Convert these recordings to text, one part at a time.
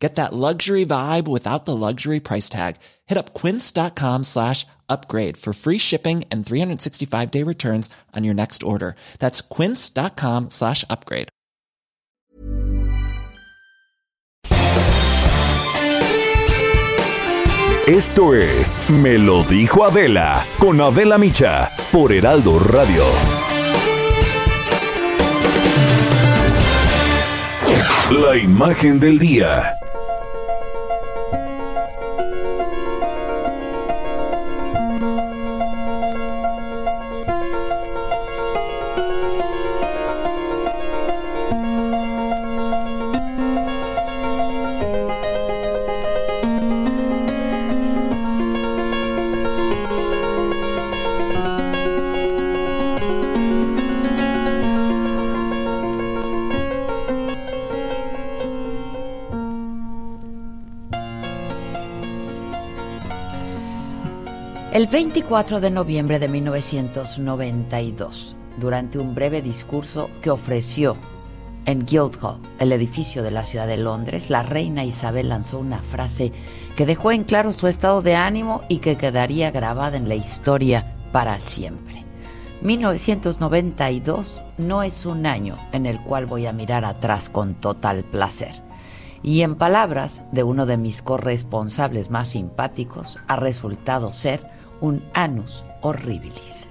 Get that luxury vibe without the luxury price tag. Hit up quince.com slash upgrade for free shipping and 365 day returns on your next order. That's quince.com slash upgrade. Esto es Me lo dijo Adela con Adela Micha por Heraldo Radio. La imagen del día. El 24 de noviembre de 1992, durante un breve discurso que ofreció en Guildhall, el edificio de la ciudad de Londres, la reina Isabel lanzó una frase que dejó en claro su estado de ánimo y que quedaría grabada en la historia para siempre. 1992 no es un año en el cual voy a mirar atrás con total placer. Y en palabras de uno de mis corresponsables más simpáticos, ha resultado ser un anus horribilis.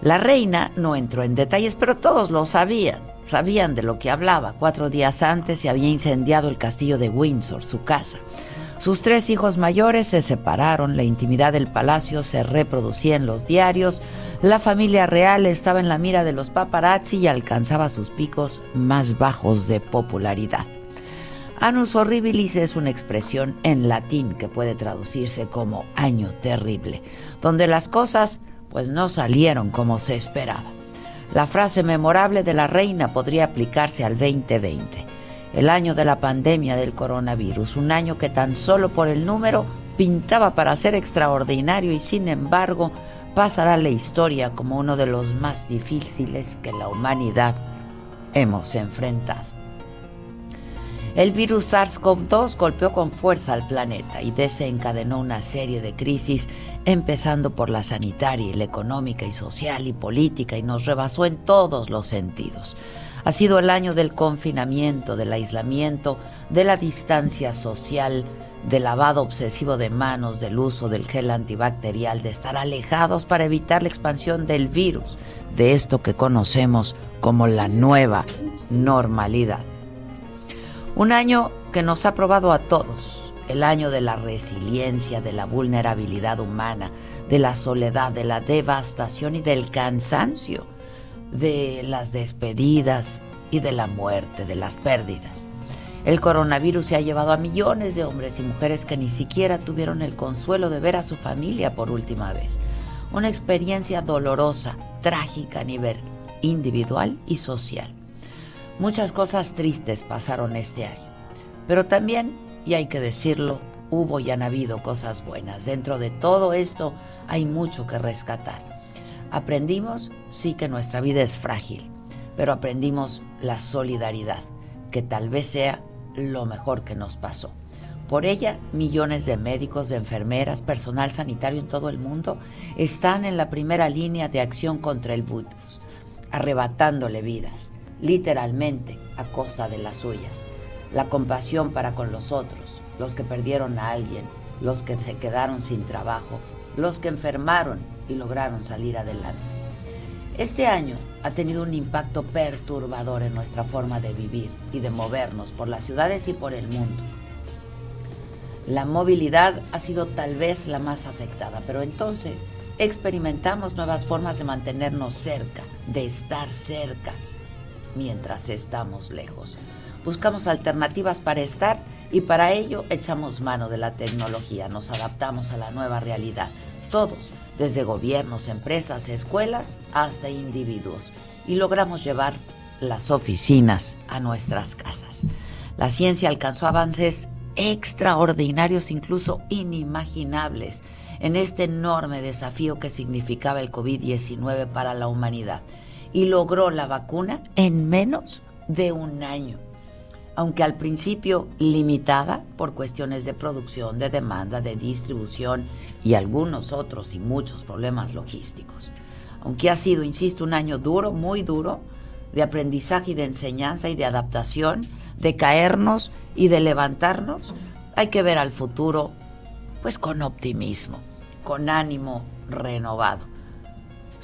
La reina no entró en detalles, pero todos lo sabían. Sabían de lo que hablaba. Cuatro días antes se había incendiado el castillo de Windsor, su casa. Sus tres hijos mayores se separaron, la intimidad del palacio se reproducía en los diarios, la familia real estaba en la mira de los paparazzi y alcanzaba sus picos más bajos de popularidad. Anus horribilis es una expresión en latín que puede traducirse como año terrible, donde las cosas pues no salieron como se esperaba. La frase memorable de la reina podría aplicarse al 2020, el año de la pandemia del coronavirus, un año que tan solo por el número pintaba para ser extraordinario y sin embargo pasará a la historia como uno de los más difíciles que la humanidad hemos enfrentado. El virus SARS-CoV-2 golpeó con fuerza al planeta y desencadenó una serie de crisis, empezando por la sanitaria, la económica y social y política, y nos rebasó en todos los sentidos. Ha sido el año del confinamiento, del aislamiento, de la distancia social, del lavado obsesivo de manos, del uso del gel antibacterial, de estar alejados para evitar la expansión del virus, de esto que conocemos como la nueva normalidad. Un año que nos ha probado a todos, el año de la resiliencia, de la vulnerabilidad humana, de la soledad, de la devastación y del cansancio, de las despedidas y de la muerte, de las pérdidas. El coronavirus se ha llevado a millones de hombres y mujeres que ni siquiera tuvieron el consuelo de ver a su familia por última vez. Una experiencia dolorosa, trágica a nivel individual y social. Muchas cosas tristes pasaron este año, pero también, y hay que decirlo, hubo y han habido cosas buenas. Dentro de todo esto hay mucho que rescatar. Aprendimos, sí que nuestra vida es frágil, pero aprendimos la solidaridad, que tal vez sea lo mejor que nos pasó. Por ella, millones de médicos, de enfermeras, personal sanitario en todo el mundo están en la primera línea de acción contra el virus, arrebatándole vidas literalmente a costa de las suyas. La compasión para con los otros, los que perdieron a alguien, los que se quedaron sin trabajo, los que enfermaron y lograron salir adelante. Este año ha tenido un impacto perturbador en nuestra forma de vivir y de movernos por las ciudades y por el mundo. La movilidad ha sido tal vez la más afectada, pero entonces experimentamos nuevas formas de mantenernos cerca, de estar cerca, mientras estamos lejos. Buscamos alternativas para estar y para ello echamos mano de la tecnología, nos adaptamos a la nueva realidad. Todos, desde gobiernos, empresas, escuelas hasta individuos. y logramos llevar las oficinas a nuestras casas. La ciencia alcanzó avances extraordinarios, incluso inimaginables, en este enorme desafío que significaba el COVID-19 para la humanidad y logró la vacuna en menos de un año aunque al principio limitada por cuestiones de producción, de demanda, de distribución y algunos otros y muchos problemas logísticos. Aunque ha sido, insisto, un año duro, muy duro, de aprendizaje y de enseñanza y de adaptación, de caernos y de levantarnos, hay que ver al futuro pues con optimismo, con ánimo renovado,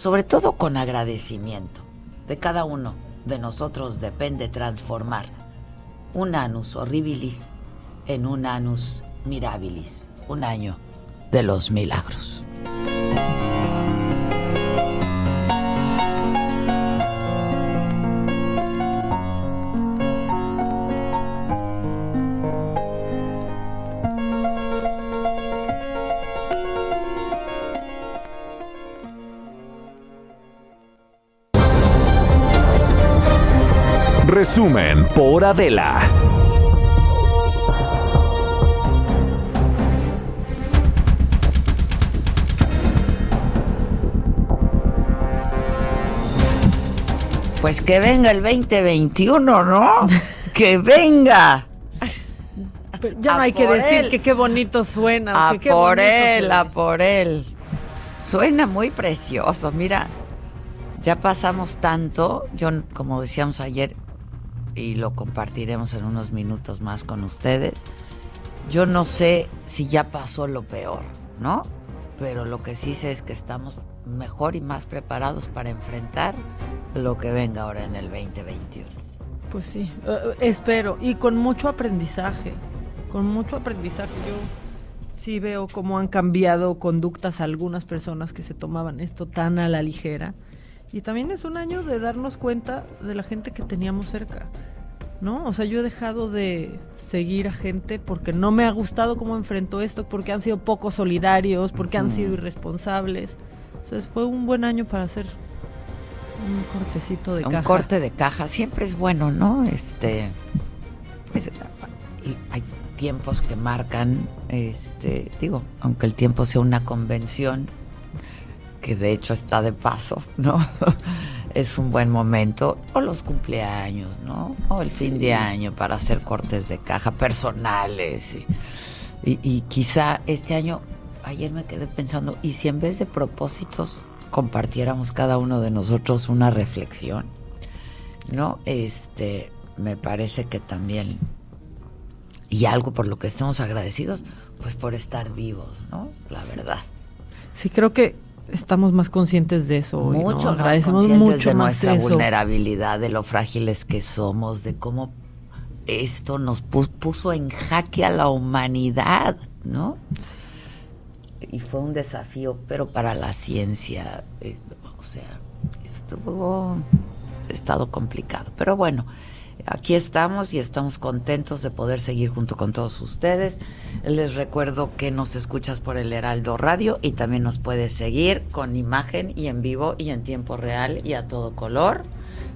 sobre todo con agradecimiento. De cada uno de nosotros depende transformar un anus horribilis en un anus mirabilis, un año de los milagros. Resumen por Adela. Pues que venga el 2021, ¿no? que venga. ya no hay que decir que qué bonito suena. A por él, a por él. Suena muy precioso. Mira, ya pasamos tanto. Yo, como decíamos ayer, y lo compartiremos en unos minutos más con ustedes. Yo no sé si ya pasó lo peor, ¿no? Pero lo que sí sé es que estamos mejor y más preparados para enfrentar lo que venga ahora en el 2021. Pues sí, eh, eh, espero. Y con mucho aprendizaje, con mucho aprendizaje. Yo sí veo cómo han cambiado conductas algunas personas que se tomaban esto tan a la ligera y también es un año de darnos cuenta de la gente que teníamos cerca. ¿No? O sea, yo he dejado de seguir a gente porque no me ha gustado cómo enfrentó esto, porque han sido poco solidarios, porque han sido irresponsables. Sea, fue un buen año para hacer un cortecito de caja. Un corte de caja siempre es bueno, ¿no? Este pues, hay tiempos que marcan este, digo, aunque el tiempo sea una convención, que de hecho está de paso, ¿no? es un buen momento, o los cumpleaños, ¿no? O el fin de año para hacer cortes de caja personales. Y, y, quizá este año, ayer me quedé pensando, ¿y si en vez de propósitos compartiéramos cada uno de nosotros una reflexión? ¿No? Este, me parece que también, y algo por lo que estemos agradecidos, pues por estar vivos, ¿no? La verdad. Sí, creo que estamos más conscientes de eso hoy, mucho agradecemos mucho de nuestra vulnerabilidad, de lo frágiles que somos, de cómo esto nos puso en jaque a la humanidad, ¿no? Y fue un desafío, pero para la ciencia, eh, o sea, estuvo estado complicado, pero bueno aquí estamos y estamos contentos de poder seguir junto con todos ustedes. Les recuerdo que nos escuchas por el Heraldo Radio y también nos puedes seguir con imagen y en vivo y en tiempo real y a todo color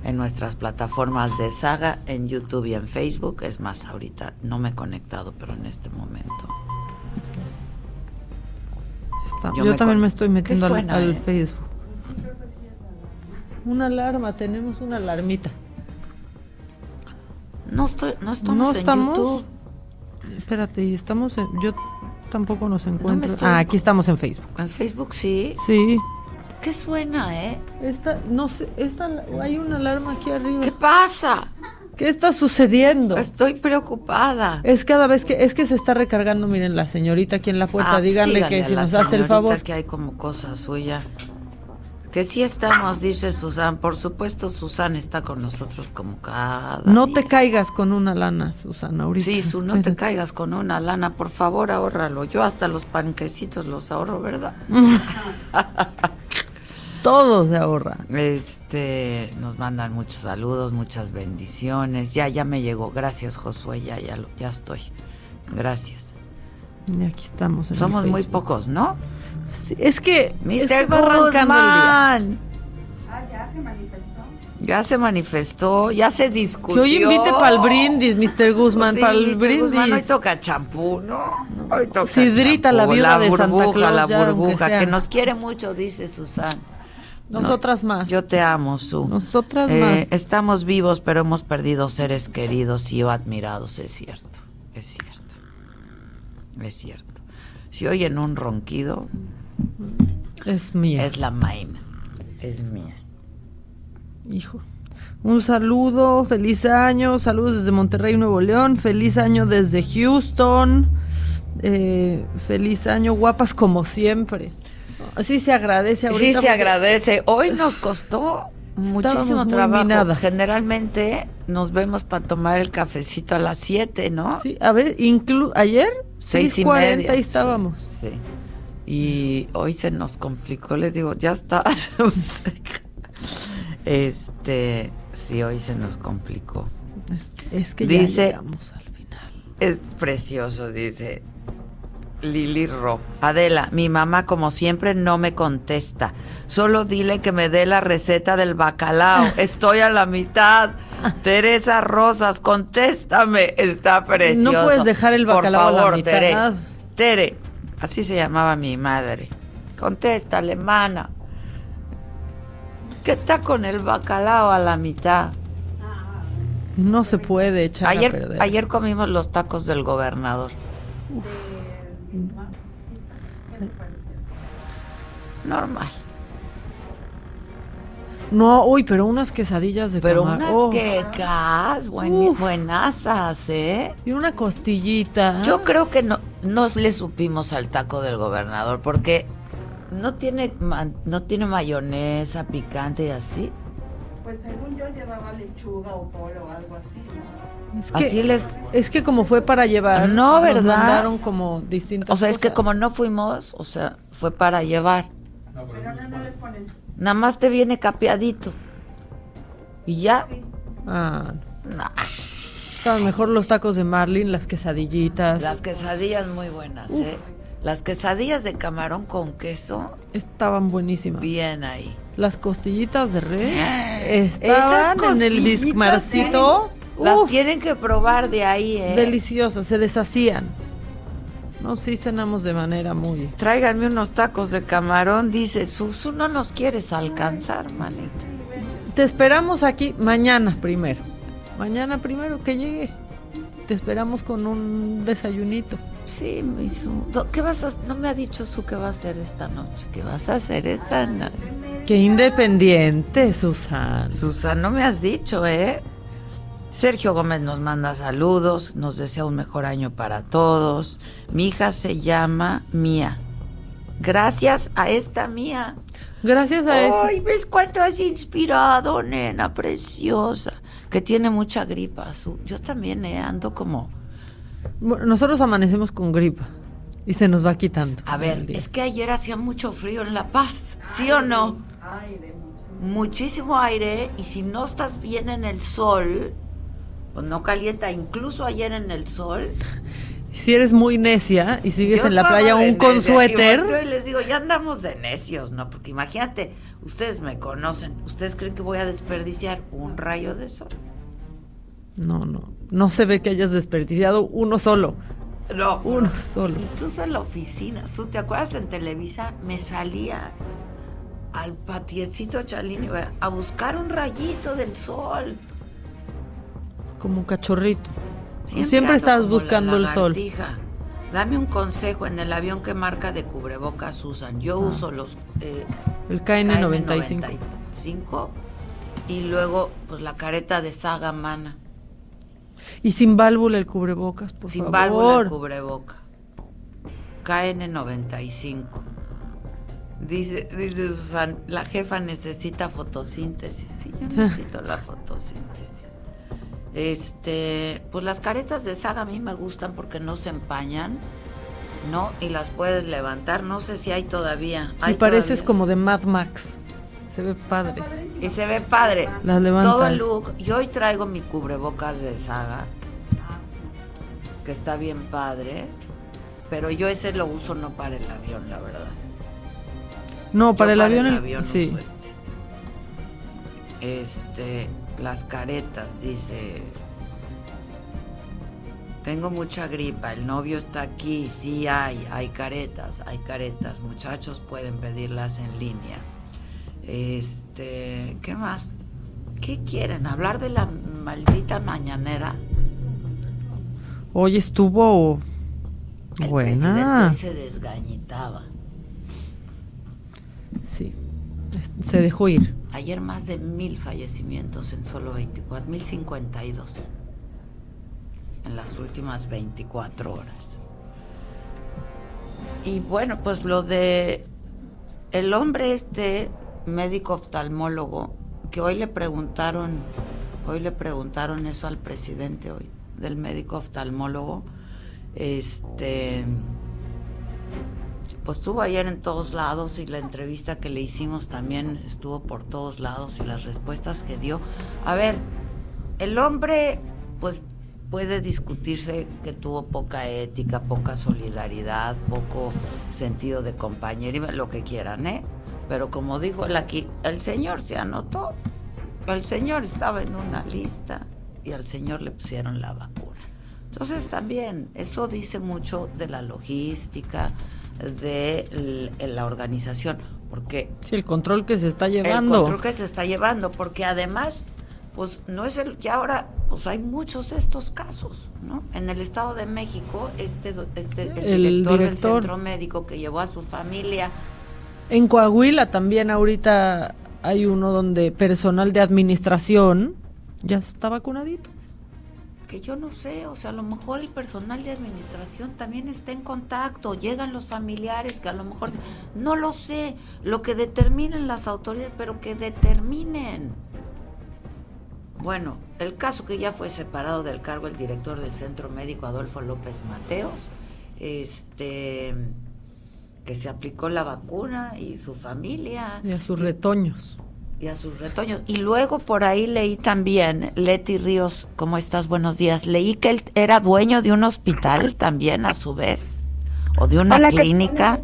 en nuestras plataformas de saga, en YouTube y en Facebook. Es más, ahorita no me he conectado, pero en este momento. Yo, también me estoy metiendo al, eh? Facebook. Una alarma, tenemos una alarmita. No estoy, no estamos en YouTube. Espérate, y estamos en, yo tampoco nos encuentro. Ah, aquí estamos en Facebook. En Facebook sí. Sí. ¿Qué suena, eh? Esta, no sé, esta, hay una alarma aquí arriba. ¿Qué pasa? ¿Qué está sucediendo? Estoy preocupada. Es cada vez que es que se está recargando, miren la señorita aquí en la puerta, ah, pues díganle que si nos hace el favor. que hay como cosa suya. Que sí estamos, dice Susan. Por supuesto, Susan está con nosotros como cada. No te caigas con una lana, Susan, ahorita. Sí, su, no te caigas con una lana. Por favor, ahórralo. Yo hasta los panquecitos los ahorro, ¿verdad? Todo se ahorra. Este, nos mandan muchos saludos, muchas bendiciones. Ya, ya me llegó. Gracias, Josué. Ya, ya, ya estoy. Gracias. Y aquí estamos. Somos muy pocos, ¿no? Es que Mr. Guzmán. Ah, ya se manifestó. Ya se manifestó, ya se discutió. Que hoy invite para el brindis, Mr. Guzmán, Sí, para el Mr. brindis. Guzmán, hoy toca champú, ¿no? Hoy toca Sidrita, la champú, viuda de Santa burbuja, Claus, la ya, burbuja, que nos quiere mucho, dice Susan. Nosotras más. Yo te amo, Su. Nosotras Eh, más. Estamos vivos, pero hemos perdido seres queridos y o admirados, es cierto. Es cierto. Es cierto. Si oyen un ronquido, Es mía. es la maina. Es mía. Hijo. Un saludo, feliz año, saludos desde Monterrey, Nuevo León, feliz año desde Houston, eh, feliz año, guapas como siempre. Así se agradece Sí, se agradece. Hoy nos costó muchísimo trabajo. minadas. Generalmente nos vemos para tomar el cafecito a las 7, ¿no? Sí, a ver, inclu ayer, Seis y 6.40 media. ahí estábamos. Sí, sí. Y hoy se nos complicó, le digo, ya está. este, sí, hoy se nos complicó. Es, es que ya Dice- llegamos al final. Es precioso, dice Lili Ro. Adela, mi mamá como siempre no me contesta. Solo dile que me dé la receta del bacalao. Estoy a la mitad. Teresa Rosas, contéstame. Está precioso. No puedes dejar el bacalao a la mitad. Tere. Tere, así se llamaba mi madre. Contéstale, mana. ¿Qué está con el bacalao a la mitad? No se puede echar a Ayer, perder. ayer comimos los tacos del gobernador. Normal. No, uy, pero unas quesadillas de Pero camar- unas oh. quecas, buen, buenasas, ¿eh? Y una costillita. Yo creo que no nos le supimos al taco del gobernador porque no tiene no tiene mayonesa picante y así. Pues según yo llevaba lechuga o polo o algo así, ¿no? Es que, Así les es que como fue para llevar, No, nos ¿verdad? mandaron como distintas O sea, es que como no fuimos, o sea, fue para llevar. Pero no, no les ponen. Nada más te viene capeadito. Y ya. Ah, Nah, estaban mejor los tacos de Marlin, las quesadillitas. las quesadillas muy buenas, ¿eh? Las quesadillas de camarón con queso, Estaban buenísimas. bien ahí. Las costillitas de res estaban en el costillitas discmarcito. Las tienen que probar de ahí, ¿eh? deliciosas, se deshacían. No, sí cenamos de manera muy... Tráiganme unos tacos de camarón, dice Susu, no nos quieres alcanzar, manita. Te esperamos aquí mañana primero. Mañana primero que llegue. Te esperamos con un desayunito. Sí, mi Su. ¿Qué vas a No me ha dicho Su qué va a hacer esta noche. ¿Qué vas a hacer esta noche? Qué independiente, Susan. Susan, no me has dicho, ¿eh? Sergio Gómez nos manda saludos, nos desea un mejor año para todos. Mi hija se llama Mía. Gracias a esta Mía. Gracias a eso. Ay, ¿ves cuánto has inspirado, nena preciosa? Que tiene mucha gripa. Su. Yo también eh, ando como... Bueno, nosotros amanecemos con gripa y se nos va quitando. A ver, es que ayer hacía mucho frío en La Paz, ¿sí o no? Muchísimo aire y si no estás bien en el sol, pues no calienta. Incluso ayer en el sol. Si eres muy necia y sigues yo en la playa aún con necia, suéter, Y les digo, ya andamos de necios, ¿no? Porque imagínate, ustedes me conocen. ¿Ustedes creen que voy a desperdiciar un rayo de sol? no, no, no se ve que hayas desperdiciado uno solo, No, uno solo. Incluso en la oficina. ¿Tú te acuerdas en Televisa? Me salía al patiecito Chalini a buscar un rayito del sol. Como un cachorrito. Siempre, Siempre, estás buscando la el sol. Dame un consejo en el avión que marca de cubrebocas usan. Yo Ah. uso los eh, El KN95. KN95 y luego pues la careta de Saga Mana. Y sin válvula el cubrebocas, por sin favor. válvula el cubreboca. KN95. Dice, dice Susan, la jefa necesita fotosíntesis. Sí, yo necesito la fotosíntesis. Este, pues las caretas de saga a mí me gustan porque no se empañan, ¿no? Y las puedes levantar. No sé si hay todavía. Y Hay pareces todavía. como de Mad Max. Se ve padre. Y se ve padre. Las levantas. Todo el look. Y hoy traigo mi cubrebocas de saga. Que está bien padre. Pero yo ese lo uso no para el avión, la verdad. No, para Yo el avión, el- sí. uso este. Este, las caretas, dice. Tengo mucha gripa, el novio está aquí, sí hay, hay caretas, hay caretas, muchachos pueden pedirlas en línea. Este, ¿qué más? ¿Qué quieren? ¿Hablar de la maldita mañanera? Hoy estuvo El buena. presidente se desgañitaba. Sí, se dejó ir. Ayer más de mil fallecimientos en solo 24, mil 52 en las últimas 24 horas. Y bueno, pues lo de el hombre este médico oftalmólogo que hoy le preguntaron, hoy le preguntaron eso al presidente hoy del médico oftalmólogo, este pues estuvo ayer en todos lados y la entrevista que le hicimos también estuvo por todos lados y las respuestas que dio. A ver, el hombre pues puede discutirse que tuvo poca ética, poca solidaridad, poco sentido de compañerismo, lo que quieran, ¿eh? Pero como dijo él aquí, el señor se anotó, el señor estaba en una lista y al señor le pusieron la vacuna. Entonces también eso dice mucho de la logística, de la organización, porque Sí, el control que se está el llevando. control que se está llevando, porque además, pues no es el que ahora, pues hay muchos de estos casos, ¿no? En el Estado de México, este, este el, El director, del director. centro médico que llevó a su familia, En Coahuila también ahorita hay uno donde personal de administración ya está vacunadito. Que yo no sé, o sea, a lo mejor el personal de administración también está en contacto, llegan los familiares que a lo mejor, no lo sé, lo que determinen las autoridades, pero que determinen. Bueno, el caso que ya fue separado del cargo el director del centro médico Adolfo López Mateos, este que se aplicó la vacuna y su familia Y a sus retoños. Y a sus retoños. Y luego por ahí leí también, Leti Ríos, ¿cómo estás? Buenos días. Leí que él era dueño de un hospital también a su vez, o de una Hola, ¿qué- clínica.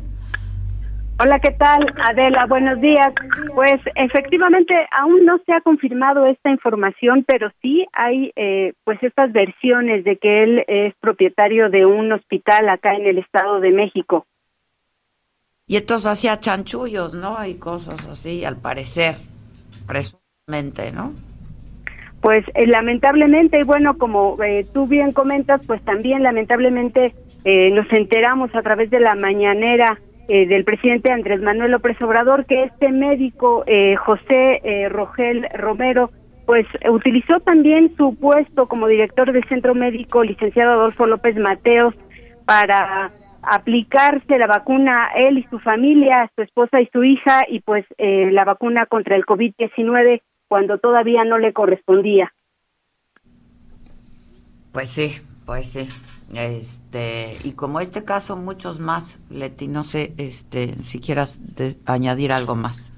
Hola, ¿qué tal? Adela, buenos días. Pues efectivamente aún no se ha confirmado esta información, pero sí hay eh, pues estas versiones de que él es propietario de un hospital acá en el Estado de México. Y entonces hacía chanchullos, ¿no? Y cosas así, al parecer, presuntamente, ¿no? Pues eh, lamentablemente, y bueno, como eh, tú bien comentas, pues también lamentablemente eh, nos enteramos a través de la mañanera eh, del presidente Andrés Manuel López Obrador que este médico, eh, José eh, Rogel Romero, pues utilizó también su puesto como director del centro médico, licenciado Adolfo López Mateos, para aplicarse la vacuna a él y su familia, su esposa y su hija, y pues eh, la vacuna contra el COVID-19 cuando todavía no le correspondía. Pues sí, pues sí. Este, y como este caso, muchos más, Leti, no sé, este, si quieras añadir algo más.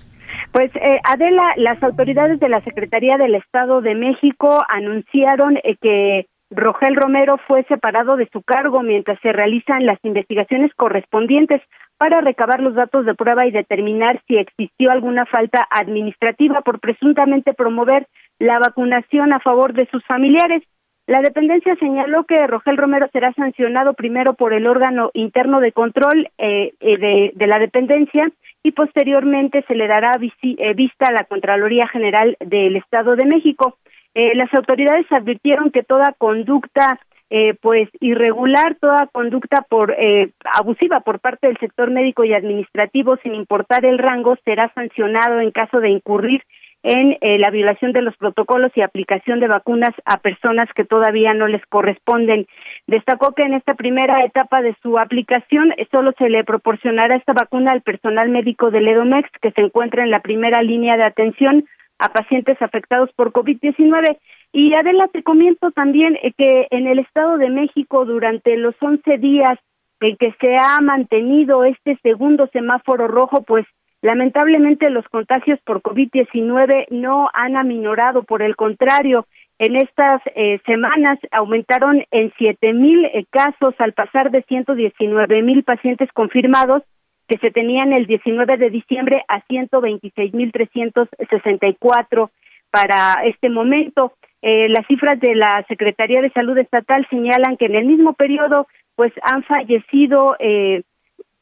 Pues eh, Adela, las autoridades de la Secretaría del Estado de México anunciaron eh, que Rogel Romero fue separado de su cargo mientras se realizan las investigaciones correspondientes para recabar los datos de prueba y determinar si existió alguna falta administrativa por presuntamente promover la vacunación a favor de sus familiares. La dependencia señaló que Rogel Romero será sancionado primero por el órgano interno de control eh, eh, de, la dependencia y posteriormente se le dará eh, vista a la Contraloría General del Estado de México. Eh, las autoridades advirtieron que toda conducta eh, pues irregular, toda conducta por eh, abusiva por parte del sector médico y administrativo, sin importar el rango, será sancionado en caso de incurrir en eh, la violación de los protocolos y aplicación de vacunas a personas que todavía no les corresponden. Destacó que en esta primera etapa de su aplicación solo se le proporcionará esta vacuna al personal médico del EDOMEX que se encuentra en la primera línea de atención a pacientes afectados por COVID-19. Y Adela, te comento también eh, que en el Estado de México durante los 11 días en que se ha mantenido este segundo semáforo rojo, pues lamentablemente los contagios por COVID-19 no han aminorado, por el contrario, en estas eh, semanas aumentaron en siete mil eh, casos al pasar de 119 mil pacientes confirmados que se tenían el 19 de diciembre a 126 mil 364 para este momento. Eh, las cifras de la Secretaría de Salud Estatal señalan que en el mismo periodo pues han fallecido eh,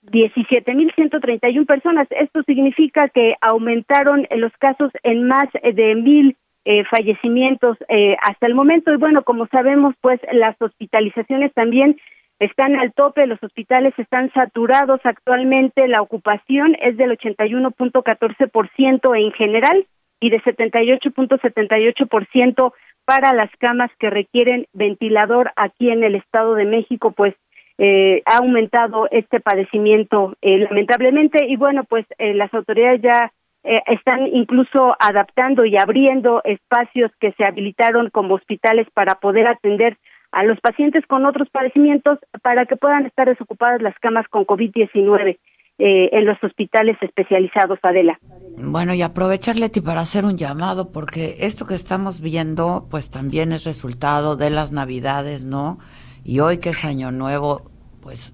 17.131 personas. Esto significa que aumentaron los casos en más de mil eh, fallecimientos eh, hasta el momento. Y bueno, como sabemos, pues las hospitalizaciones también están al tope, los hospitales están saturados actualmente, la ocupación es del 81.14% en general y de 78.78% para las camas que requieren ventilador aquí en el Estado de México, pues eh, ha aumentado este padecimiento eh, lamentablemente. Y bueno, pues eh, las autoridades ya eh, están incluso adaptando y abriendo espacios que se habilitaron como hospitales para poder atender a los pacientes con otros padecimientos para que puedan estar desocupadas las camas con COVID-19 eh, en los hospitales especializados, Adela. Bueno, y aprovechar, Leti, para hacer un llamado, porque esto que estamos viendo, pues también es resultado de las Navidades, ¿no? Y hoy que es Año Nuevo, pues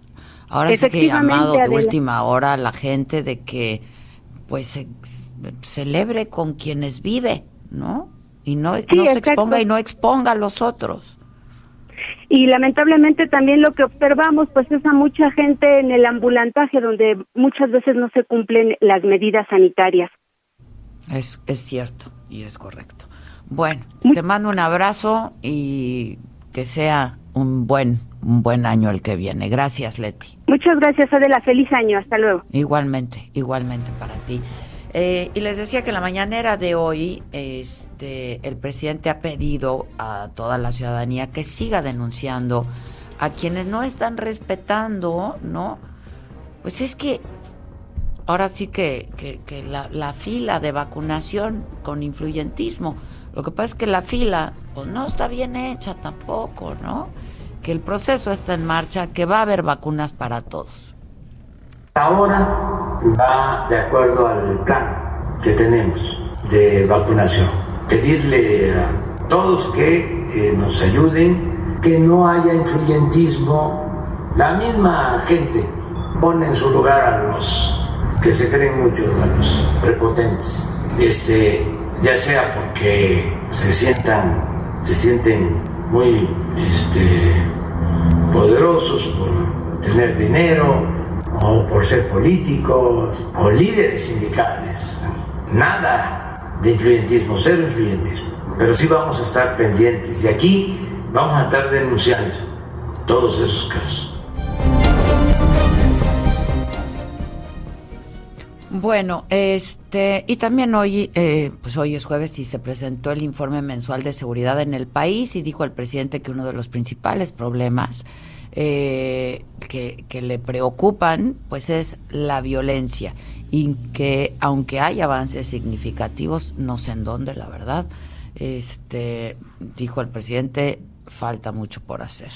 ahora sí que he llamado de última hora a la gente de que, pues, se, celebre con quienes vive, ¿no? Y no, Sí, no se exponga y no exponga a los otros. Y lamentablemente también lo que observamos pues es a mucha gente en el ambulantaje donde muchas veces no se cumplen las medidas sanitarias. Es, es cierto y es correcto. Bueno, Muy- te mando un abrazo y que sea un buen, un buen año el que viene. Gracias, Leti. Muchas gracias Adela, feliz año, hasta luego. Igualmente, igualmente para ti. Eh, y les decía que la mañanera de hoy, este, el presidente ha pedido a toda la ciudadanía que siga denunciando a quienes no están respetando, ¿no? Pues es que ahora sí que, que- que la, la fila de vacunación con influyentismo, lo que pasa es que la fila pues no está bien hecha tampoco, ¿no? Que el proceso está en marcha, que va a haber vacunas para todos. Ahora va de acuerdo al plan que tenemos de vacunación. Pedirle a todos que eh, nos ayuden, que no haya influyentismo. La misma gente pone en su lugar a los que se creen mucho, a los prepotentes. Este, ya sea porque se sientan, se sienten muy este, poderosos por tener dinero o por ser políticos o líderes sindicales. Nada de influyentismo, cero influyentismo. Pero sí vamos a estar pendientes y aquí vamos a estar denunciando todos esos casos. Bueno, este, y también hoy, eh, pues hoy es jueves y se presentó el informe mensual de seguridad en el país y dijo el presidente que uno de los principales problemas eh, que, que le preocupan, pues es la violencia y que aunque hay avances significativos, no sé en dónde, la verdad, este, dijo el presidente, falta mucho por hacer.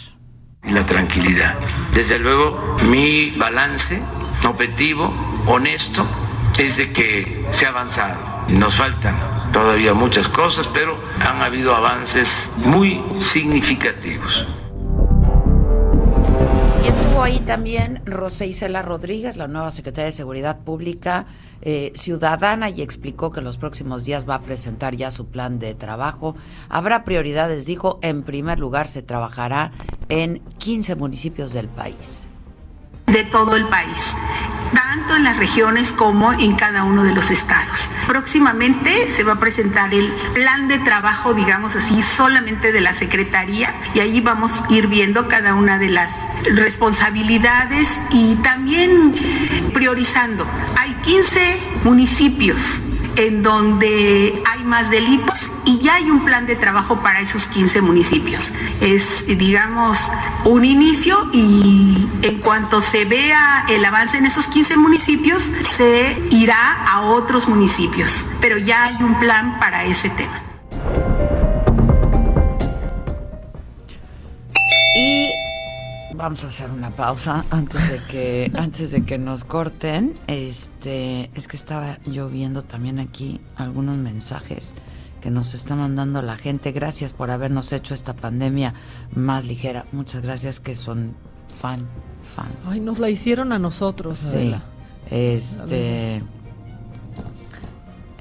la tranquilidad. Desde luego, mi balance objetivo, honesto, es de que se ha avanzado. Nos faltan todavía muchas cosas, pero han habido avances muy significativos. Y estuvo ahí también Rosé Isela Rodríguez, la nueva secretaria de Seguridad Pública eh, Ciudadana, y explicó que en los próximos días va a presentar ya su plan de trabajo. Habrá prioridades, dijo, en primer lugar se trabajará en 15 municipios del país. De todo el país, tanto en las regiones como en cada uno de los estados. Próximamente se va a presentar el plan de trabajo, digamos así, solamente de la Secretaría y ahí vamos a ir viendo cada una de las responsabilidades y también priorizando. Hay 15 municipios en donde hay más delitos y ya hay un plan de trabajo para esos 15 municipios. Es, digamos, un inicio y en cuanto se vea el avance en esos 15 municipios, se irá a otros municipios, pero ya hay un plan para ese tema. Vamos a hacer una pausa antes de que antes de que nos corten. Este, es que estaba yo viendo también aquí algunos mensajes que nos está mandando la gente. Gracias por habernos hecho esta pandemia más ligera. Muchas gracias que son fan fans. Ay, nos la hicieron a nosotros, Sí. Adela. Este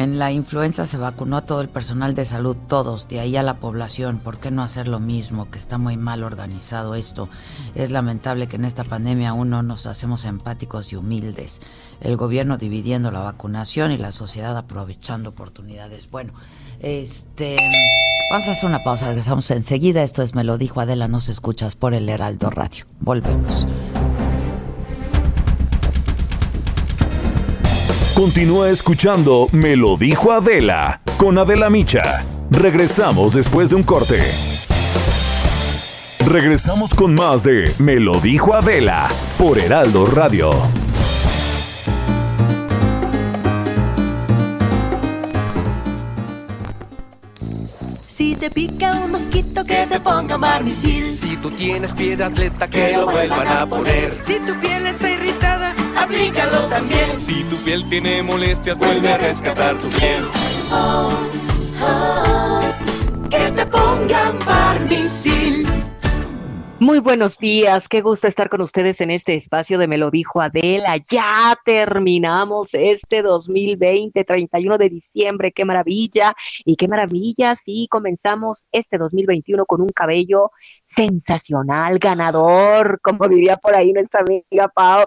En la influenza se vacunó a todo el personal de salud, todos, de ahí a la población. ¿Por qué no hacer lo mismo? Que está muy mal organizado esto. Es lamentable que en esta pandemia aún no nos hacemos empáticos y humildes. El gobierno dividiendo la vacunación y la sociedad aprovechando oportunidades. Bueno, este. Vamos a hacer una pausa, regresamos enseguida. Esto es Me lo dijo Adela, nos escuchas por el Heraldo Radio. Volvemos. Continúa escuchando Me lo dijo Adela con Adela Micha. Regresamos después de un corte. Regresamos con más de Me lo dijo Adela por Heraldo Radio. Si te pica un mosquito que te ponga marmisil. Si tú tienes pie de atleta que lo vuelvan a poner. Si tu piel está irritada, aplícalo también. Si tu piel tiene molestias, vuelve a rescatar tu piel. Oh, oh, que te pongan Barbisil. Muy buenos días, qué gusto estar con ustedes en este espacio de Me lo dijo Adela. Ya terminamos este 2020, 31 de diciembre, qué maravilla y qué maravilla sí, comenzamos este 2021 con un cabello sensacional, ganador, como diría por ahí nuestra amiga Pau.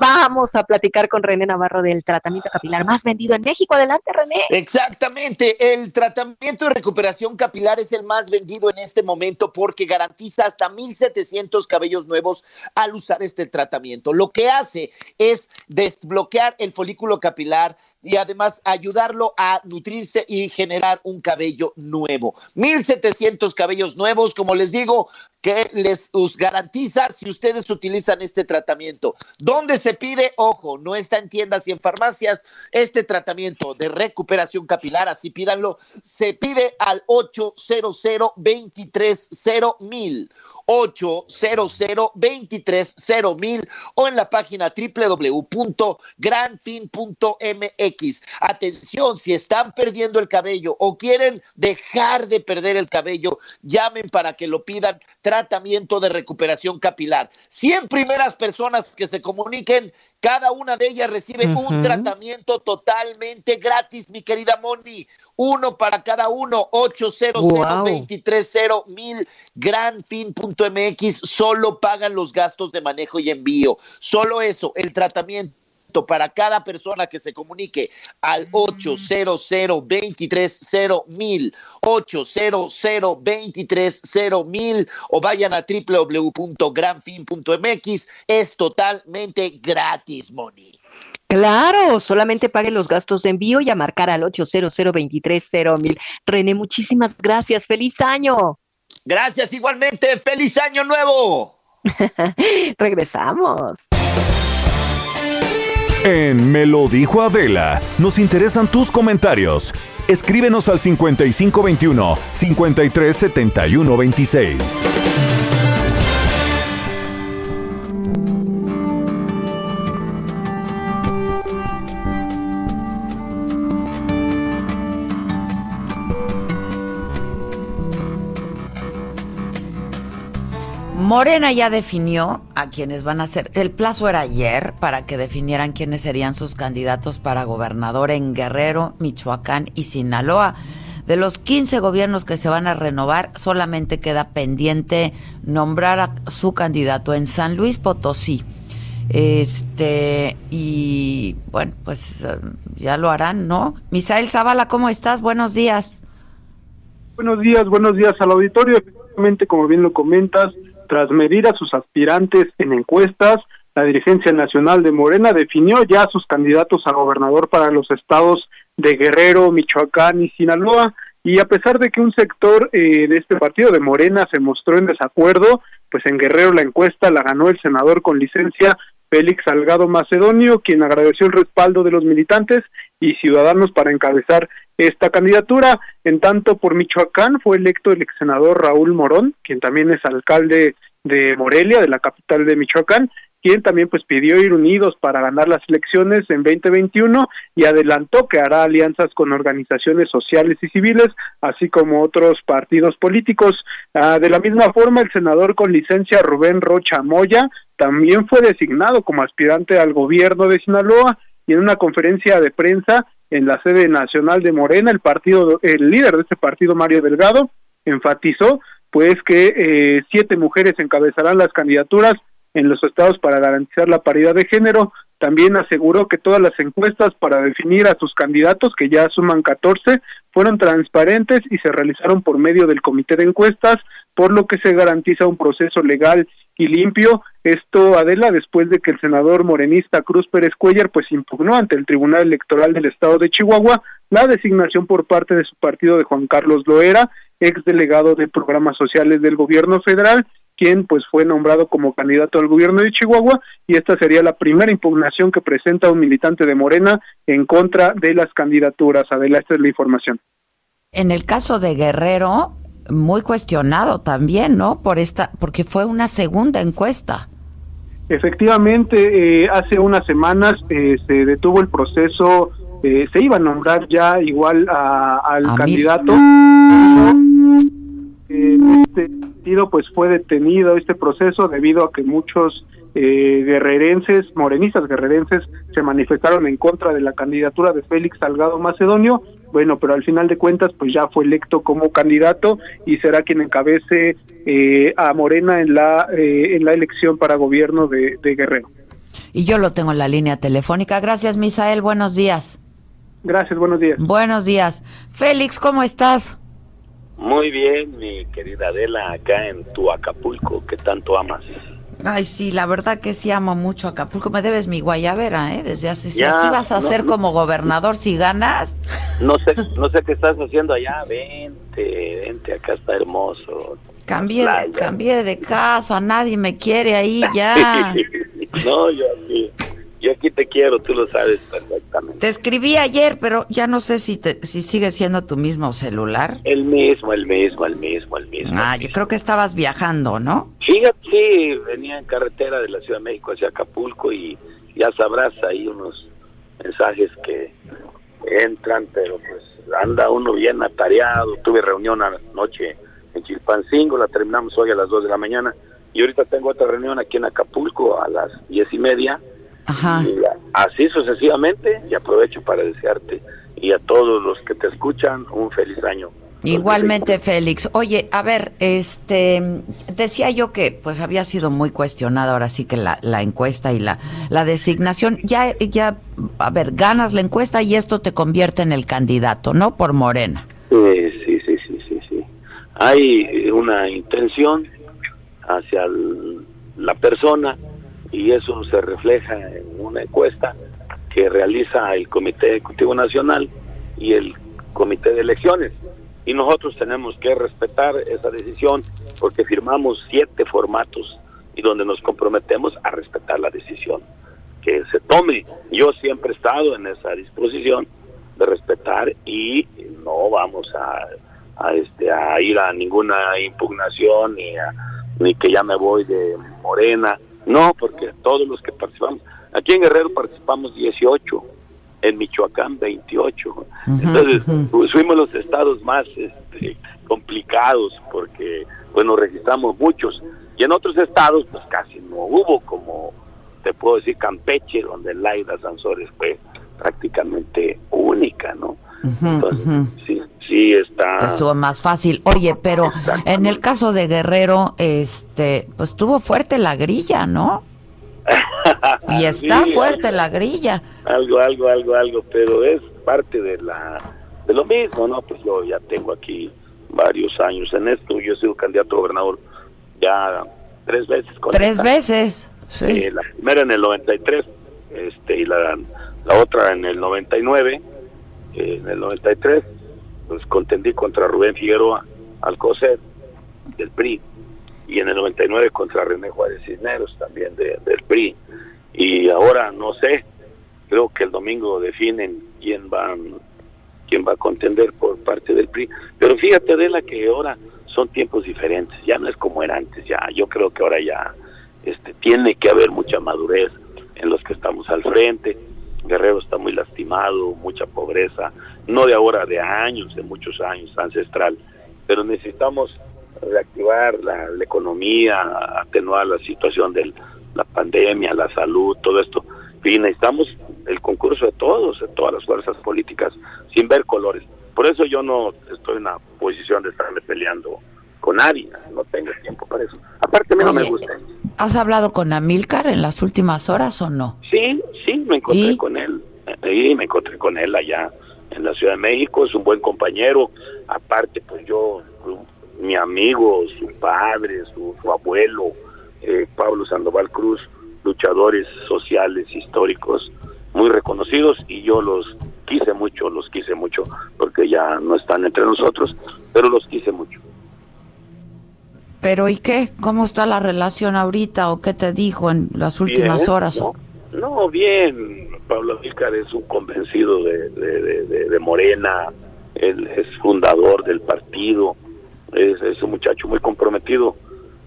Vamos a platicar con René Navarro del tratamiento capilar más vendido en México. Adelante, René. Exactamente, el tratamiento de recuperación capilar es el más vendido en este momento porque garantiza hasta mil 700 cabellos nuevos al usar este tratamiento. Lo que hace es desbloquear el folículo capilar y además ayudarlo a nutrirse y generar un cabello nuevo. 1700 cabellos nuevos, como les digo, que les garantiza si ustedes utilizan este tratamiento. ¿Dónde se pide? Ojo, no está en tiendas y en farmacias. Este tratamiento de recuperación capilar, así pídanlo, se pide al 800 230 mil. 800 mil o en la página www.granfin.mx. Atención, si están perdiendo el cabello o quieren dejar de perder el cabello, llamen para que lo pidan tratamiento de recuperación capilar. 100 primeras personas que se comuniquen cada una de ellas recibe un tratamiento totalmente gratis, mi querida Moni. Uno para cada uno, 800 230 mil granfin.mx. Solo pagan los gastos de manejo y envío. Solo eso, el tratamiento para cada persona que se comunique al 800 230 mil 800 230 mil o vayan a www.granfin.mx es totalmente gratis, Moni. Claro, solamente pague los gastos de envío y a marcar al 800 230 mil. René, muchísimas gracias. ¡Feliz año! Gracias igualmente. ¡Feliz año nuevo! Regresamos. En Me lo dijo Adela, nos interesan tus comentarios. Escríbenos al 5521 537126. Morena ya definió a quienes van a ser. El plazo era ayer para que definieran quiénes serían sus candidatos para gobernador en Guerrero, Michoacán y Sinaloa. De los 15 gobiernos que se van a renovar, solamente queda pendiente nombrar a su candidato en San Luis Potosí. Este, y bueno, pues ya lo harán, ¿no? Misael Zavala, ¿cómo estás? Buenos días. Buenos días, buenos días al auditorio. Efectivamente, como bien lo comentas, tras medir a sus aspirantes en encuestas, la dirigencia nacional de Morena definió ya sus candidatos a gobernador para los estados de Guerrero, Michoacán y Sinaloa. Y a pesar de que un sector eh, de este partido de Morena se mostró en desacuerdo, pues en Guerrero la encuesta la ganó el senador con licencia Félix Salgado Macedonio, quien agradeció el respaldo de los militantes y ciudadanos para encabezar esta candidatura. En tanto, por Michoacán fue electo el ex senador Raúl Morón, quien también es alcalde de Morelia, de la capital de Michoacán, quien también pues pidió ir unidos para ganar las elecciones en 2021 y adelantó que hará alianzas con organizaciones sociales y civiles, así como otros partidos políticos. Ah, de la misma forma, el senador con licencia Rubén Rocha Moya también fue designado como aspirante al gobierno de Sinaloa y en una conferencia de prensa en la sede nacional de Morena, el partido, el líder de este partido, Mario Delgado, enfatizó pues que eh, siete mujeres encabezarán las candidaturas en los estados para garantizar la paridad de género. También aseguró que todas las encuestas para definir a sus candidatos, que ya suman 14, fueron transparentes y se realizaron por medio del comité de encuestas, por lo que se garantiza un proceso legal y limpio. Esto, Adela, después de que el senador morenista Cruz Pérez Cuellar pues impugnó ante el Tribunal Electoral del Estado de Chihuahua la designación por parte de su partido de Juan Carlos Loera, ex delegado de programas sociales del gobierno federal, quien pues fue nombrado como candidato al gobierno de Chihuahua y esta sería la primera impugnación que presenta un militante de Morena en contra de las candidaturas. Adela, esta es la información. En el caso de Guerrero, muy cuestionado también, ¿no? Por esta, porque fue una segunda encuesta. Efectivamente, eh, hace unas semanas eh, se detuvo el proceso, eh, se iba a nombrar ya igual al candidato. En este sentido, pues fue detenido este proceso debido a que muchos eh, guerrerenses, morenistas guerrerenses, se manifestaron en contra de la candidatura de Félix Salgado Macedonio. Bueno, pero al final de cuentas, pues ya fue electo como candidato y será quien encabece eh, a Morena en la eh, en la elección para gobierno de, de Guerrero. Y yo lo tengo en la línea telefónica. Gracias, Misael. Buenos días. Gracias, buenos días. Buenos días. Félix, ¿cómo estás? Muy bien, mi querida Adela, acá en tu Acapulco, que tanto amas. Ay, sí, la verdad que sí amo mucho Acapulco. Me debes mi guayabera, ¿eh? Desde hace... Si así vas a ser como gobernador si ganas. No sé, no sé qué estás haciendo allá. Vente, vente, acá está hermoso. Cambié, cambié de casa, nadie me quiere ahí ya. no, yo yo aquí te quiero, tú lo sabes perfectamente. Te escribí ayer, pero ya no sé si te, si sigue siendo tu mismo celular. El mismo, el mismo, el mismo, el mismo. Ah, yo creo que estabas viajando, ¿no? Fíjate, sí, venía en carretera de la Ciudad de México hacia Acapulco y ya sabrás ahí unos mensajes que entran, pero pues anda uno bien atareado. Tuve reunión anoche en Chilpancingo, la terminamos hoy a las 2 de la mañana y ahorita tengo otra reunión aquí en Acapulco a las diez y media Ajá. Y así sucesivamente y aprovecho para desearte y a todos los que te escuchan un feliz año. Igualmente, Félix. Oye, a ver, este, decía yo que pues había sido muy cuestionada ahora sí que la, la encuesta y la, la designación. Ya, ya, a ver, ganas la encuesta y esto te convierte en el candidato, ¿no? Por Morena. Sí, sí, sí, sí. sí. Hay una intención hacia la persona y eso se refleja en una encuesta que realiza el Comité Ejecutivo Nacional y el Comité de Elecciones. Y nosotros tenemos que respetar esa decisión porque firmamos siete formatos y donde nos comprometemos a respetar la decisión que se tome. Yo siempre he estado en esa disposición de respetar y no vamos a, a este a ir a ninguna impugnación ni a, ni que ya me voy de Morena no, porque todos los que participamos, aquí en Guerrero participamos 18, en Michoacán 28. Entonces, pues, fuimos los estados más este, complicados porque, bueno, registramos muchos. Y en otros estados, pues casi no hubo, como te puedo decir, Campeche, donde Laida Sansores fue prácticamente única, ¿no? Entonces, sí, sí está. Estuvo más fácil. Oye, pero en el caso de Guerrero, este, pues estuvo fuerte la grilla, ¿no? y está fuerte la grilla. Algo, algo, algo, algo, pero es parte de la de lo mismo, ¿no? Pues yo ya tengo aquí varios años en esto. Yo he sido candidato a gobernador ya tres veces. Con tres veces, sí. Eh, la primera en el 93 este, y la, la otra en el 99 en el 93 pues contendí contra Rubén Figueroa Alcocer del PRI y en el 99 contra René Juárez Cisneros también de, del PRI y ahora no sé creo que el domingo definen quién va quién va a contender por parte del PRI pero fíjate de la que ahora son tiempos diferentes ya no es como era antes ya yo creo que ahora ya este tiene que haber mucha madurez en los que estamos al frente Guerrero está muy lastimado, mucha pobreza, no de ahora, de años, de muchos años, ancestral, pero necesitamos reactivar la, economía, atenuar la situación de la pandemia, la salud, todo esto, y necesitamos el concurso de todos, de todas las fuerzas políticas, sin ver colores. Por eso yo no estoy en la posición de estarme peleando con nadie, no tengo tiempo para eso. Aparte, a mí no me gusta. ¿Has hablado con Amílcar en las últimas horas o no? Sí, encontré con él. Sí, me encontré con él allá en la Ciudad de México. Es un buen compañero. Aparte, pues yo, mi amigo, su padre, su, su abuelo, eh, Pablo Sandoval Cruz, luchadores sociales, históricos, muy reconocidos. Y yo los quise mucho, los quise mucho, porque ya no están entre nosotros, pero los quise mucho. Pero ¿y qué? ¿Cómo está la relación ahorita o qué te dijo en las últimas Bien, horas? No, no, bien. Pablo Amílcar es un convencido de, de, de- de- de Morena, él es fundador del partido, es, es un muchacho muy comprometido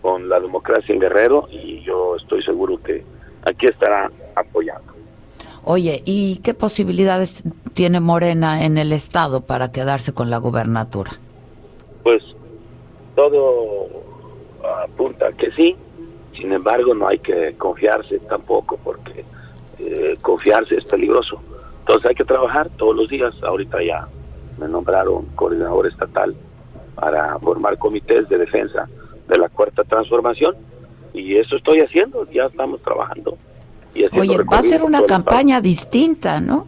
con la democracia en Guerrero y yo estoy seguro que aquí estará apoyando. Oye, ¿y qué posibilidades tiene Morena en el estado para quedarse con la gubernatura? Pues todo apunta a que sí, sin embargo no hay que confiarse tampoco porque eh, confiarse es peligroso. Entonces hay que trabajar todos los días. Ahorita ya me nombraron coordinador estatal para formar comités de defensa de la cuarta transformación y eso estoy haciendo, ya estamos trabajando. Y haciendo Oye, va a ser una campaña distinta, ¿no?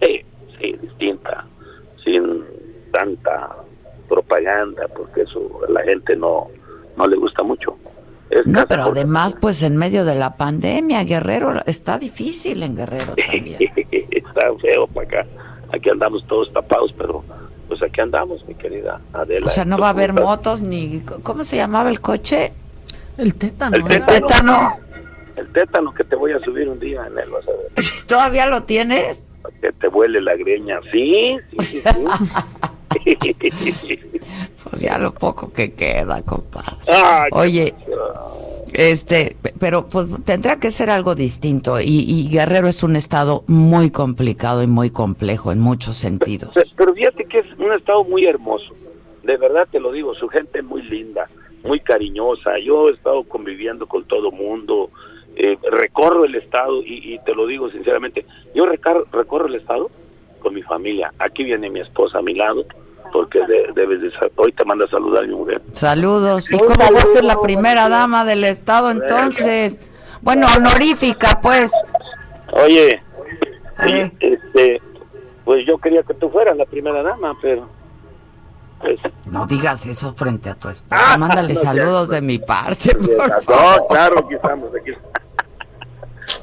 Sí, sí, distinta, sin tanta propaganda, porque eso a la gente no, no le gusta mucho. Es No, pero además, pues en medio de la pandemia, Guerrero, está difícil en Guerrero también. está feo para acá. Aquí andamos todos tapados, pero pues aquí andamos, mi querida Adela. O sea, no va a haber ¿Cómo estás? motos ni... ¿Cómo se llamaba el coche? El tétano. El tétano. El tétano que te voy a subir un día en él, vas a ver. ¿Todavía lo tienes? Que te huele la greña. Sí, sí, sí. sí. Pues ya lo poco que queda, compadre. Ay, Oye, este, pero pues tendrá que ser algo distinto y, y Guerrero es un estado muy complicado y muy complejo en muchos sentidos. Pe- Pero fíjate que es un estado muy hermoso. De verdad te lo digo, su gente es muy linda, muy cariñosa. Yo he estado conviviendo con todo mundo, eh, recorro el estado y, y te lo digo sinceramente, yo recar- recorro el estado con mi familia. Aquí viene mi esposa a mi lado, porque de- debes de hoy te manda a saludar mi mujer. Saludos. ¿Y cómo va a ser la primera dama del estado entonces? Bueno, honorífica, pues. Oye, este, pues yo quería que tú fueras la primera dama, pero pues, No digas eso frente a tu esposa. Mándale no, saludos ya, de mi parte, por no, favor. claro, aquí estamos, aquí.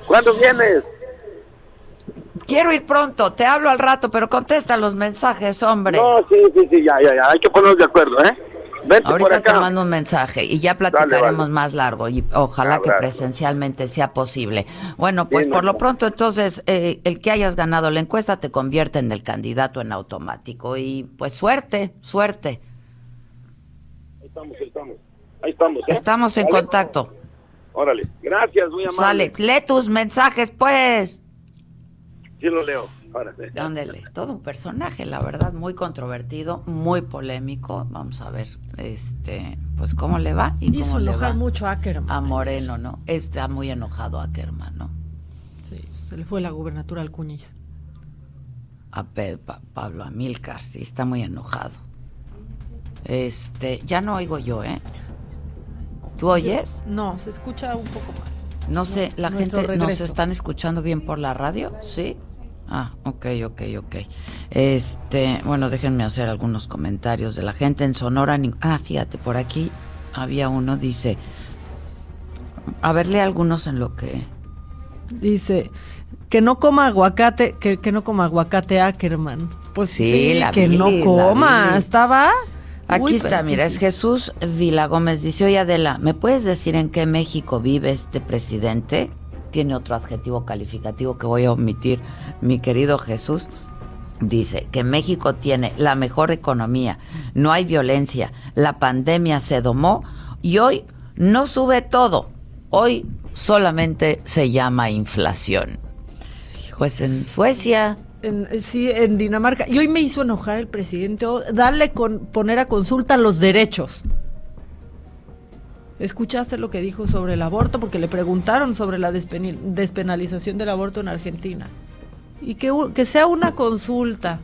¿Cuándo vienes? Quiero ir pronto, te hablo al rato, pero contesta los mensajes, hombre. No, sí, sí, sí, ya, ya, ya, hay que ponernos de acuerdo, ¿eh? Vente por Ahorita te acá. mando un mensaje y ya platicaremos vale. más largo y ojalá que presencialmente sea posible. Bueno, pues por lo pronto entonces eh, el que hayas ganado la encuesta te convierte en el candidato en automático y pues suerte, suerte. Ahí estamos, ahí estamos. Ahí estamos, ¿eh? Estamos en contacto. Órale, gracias, muy amable. Sale, lee tus mensajes pues. Sí lo leo, órale. Ándele, todo un personaje, la verdad, muy controvertido, muy polémico. Vamos a ver, este, pues cómo le va y Hizo cómo le enojar va mucho a Ackerman. a Moreno, ¿no? Está muy enojado Ackerman, ¿no? Sí, se le fue la gubernatura al Cuñiz. A Pe- Pa- Pablo Amílcar, sí, está muy enojado. Este, ya no oigo yo, ¿eh? ¿Tú oyes? No, se escucha un poco mal. No sé, la Nuestro gente nos regreso. están escuchando bien por la radio, ¿sí? Ah, ok, ok, ok. Este, bueno, déjenme hacer algunos comentarios de la gente en Sonora. Ah, fíjate, por aquí había uno, dice, a ver, lee algunos en lo que... Dice que no coma aguacate, que, que no coma aguacate Ackerman. Pues Sí, sí, la que no bilis, coma. Estaba. Aquí Uy, está, mira, es Jesús Vila Gómez. Dice, oye Adela, ¿me puedes decir en qué México vive este presidente? Tiene otro adjetivo calificativo que voy a omitir, mi querido Jesús. Dice que México tiene la mejor economía, no hay violencia, la pandemia se domó y hoy no sube todo, hoy solamente se llama inflación. Pues en Suecia, En- sí, en Dinamarca. Y hoy me hizo enojar el presidente. Darle con poner a consulta los derechos. ¿Escuchaste lo que dijo sobre el aborto? Porque le preguntaron sobre la despenalización del aborto en Argentina. Y que, que sea una consulta.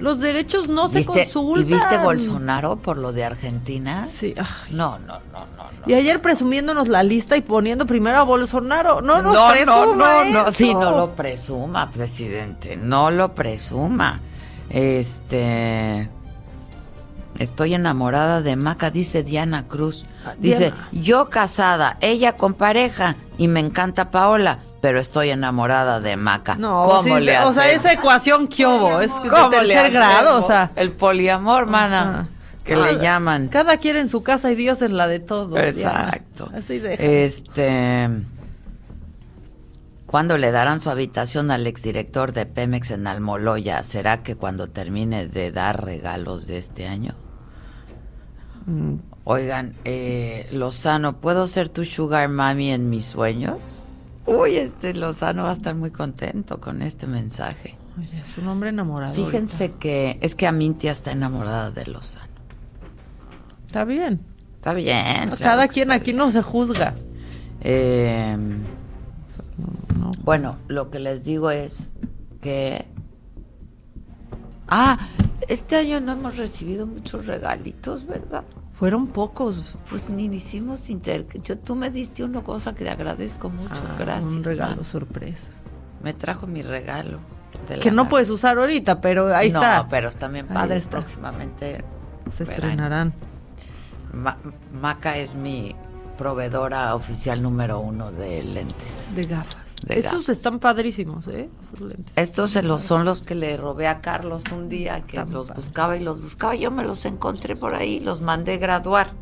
Los derechos no se consultan. ¿Y viste Bolsonaro por lo de Argentina? Sí. No, no, no, no, Y ayer presumiéndonos la lista y poniendo primero a Bolsonaro. No, no, no, no, no, no, sí, no lo presuma, presidente. No lo presuma. Este. Estoy enamorada de Maca, dice Diana Cruz. Ah, dice, yo casada, ella con pareja y me encanta Paola, pero estoy enamorada de Maca. No, ¿Cómo le O sea, esa ecuación que hubo, es de tercer grado, o sea. El poliamor, mana, que le llaman. Cada quien en su casa y Dios en la de todos. Exacto. Así de. Este... ¿Cuándo le darán su habitación al exdirector de Pemex en Almoloya? ¿Será que cuando termine de dar regalos de este año? Mm. Oigan, eh, Lozano, ¿puedo ser tu sugar mami en mis sueños? Uy, este Lozano va a estar muy contento con este mensaje. Oye, es un hombre enamorado. Fíjense que es que Amintia está enamorada de Lozano. Está bien. Está bien. cada quien aquí no se juzga. Eh, bueno, lo que les digo es que... Ah, este año no hemos recibido muchos regalitos, ¿verdad? Fueron pocos. Pues ni hicimos inter... Yo, tú me diste una cosa que le agradezco mucho. Ah, Gracias. Un regalo sorpresa. Me trajo mi regalo. que no puedes usar ahorita, pero ahí está. No, pero también padres. Próximamente se estrenarán. Maca es mi proveedora oficial número uno de lentes. De gafas. Estos están padrísimos, ¿eh? Estos se los, son los que le robé a Carlos un día, que los buscaba y los buscaba. Yo me los encontré por ahí, los mandé graduar.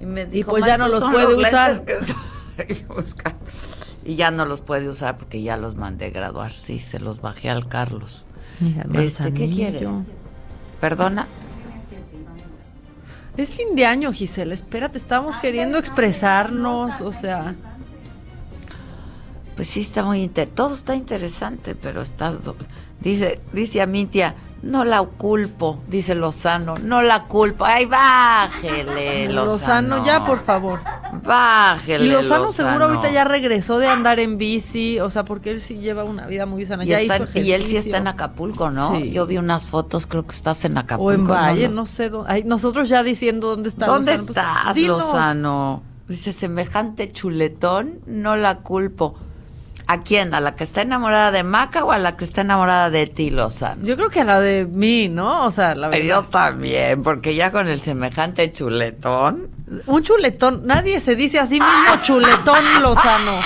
Y me dijo, pues ya no los puede usar. y ya no los puede usar porque ya los mandé graduar. Sí, se los bajé al Carlos. Mira, este, ¿Qué quieres? ¿Perdona? Es fin de año, Gisela. Espérate, estamos queriendo expresarnos, o sea. Pues sí, está muy inter todo está interesante, pero está dice dice a Mintia, no la culpo, dice Lozano, no la culpo. Ay, bájele, Lozano. Lozano, ya por favor. Bájele. Y Lozano, seguro ahorita ya regresó de andar en bici, o sea, porque él sí lleva una vida muy sana. Y, ya y él sí está en Acapulco, ¿no? Yo vi unas fotos, creo que estás en Acapulco. O en Valle, no, sé dónde. nosotros ya diciendo dónde está ¿Dónde pues, estás, Lozano? Dice, semejante chuletón, no la culpo. ¿A quién? ¿A la que está enamorada de Maca o a la que está enamorada de ti, Lozano? Yo creo que a la de mí, ¿no? O sea, la verdad. Yo también, porque ya con el semejante chuletón. Un chuletón, nadie se dice así mismo chuletón, Lozano.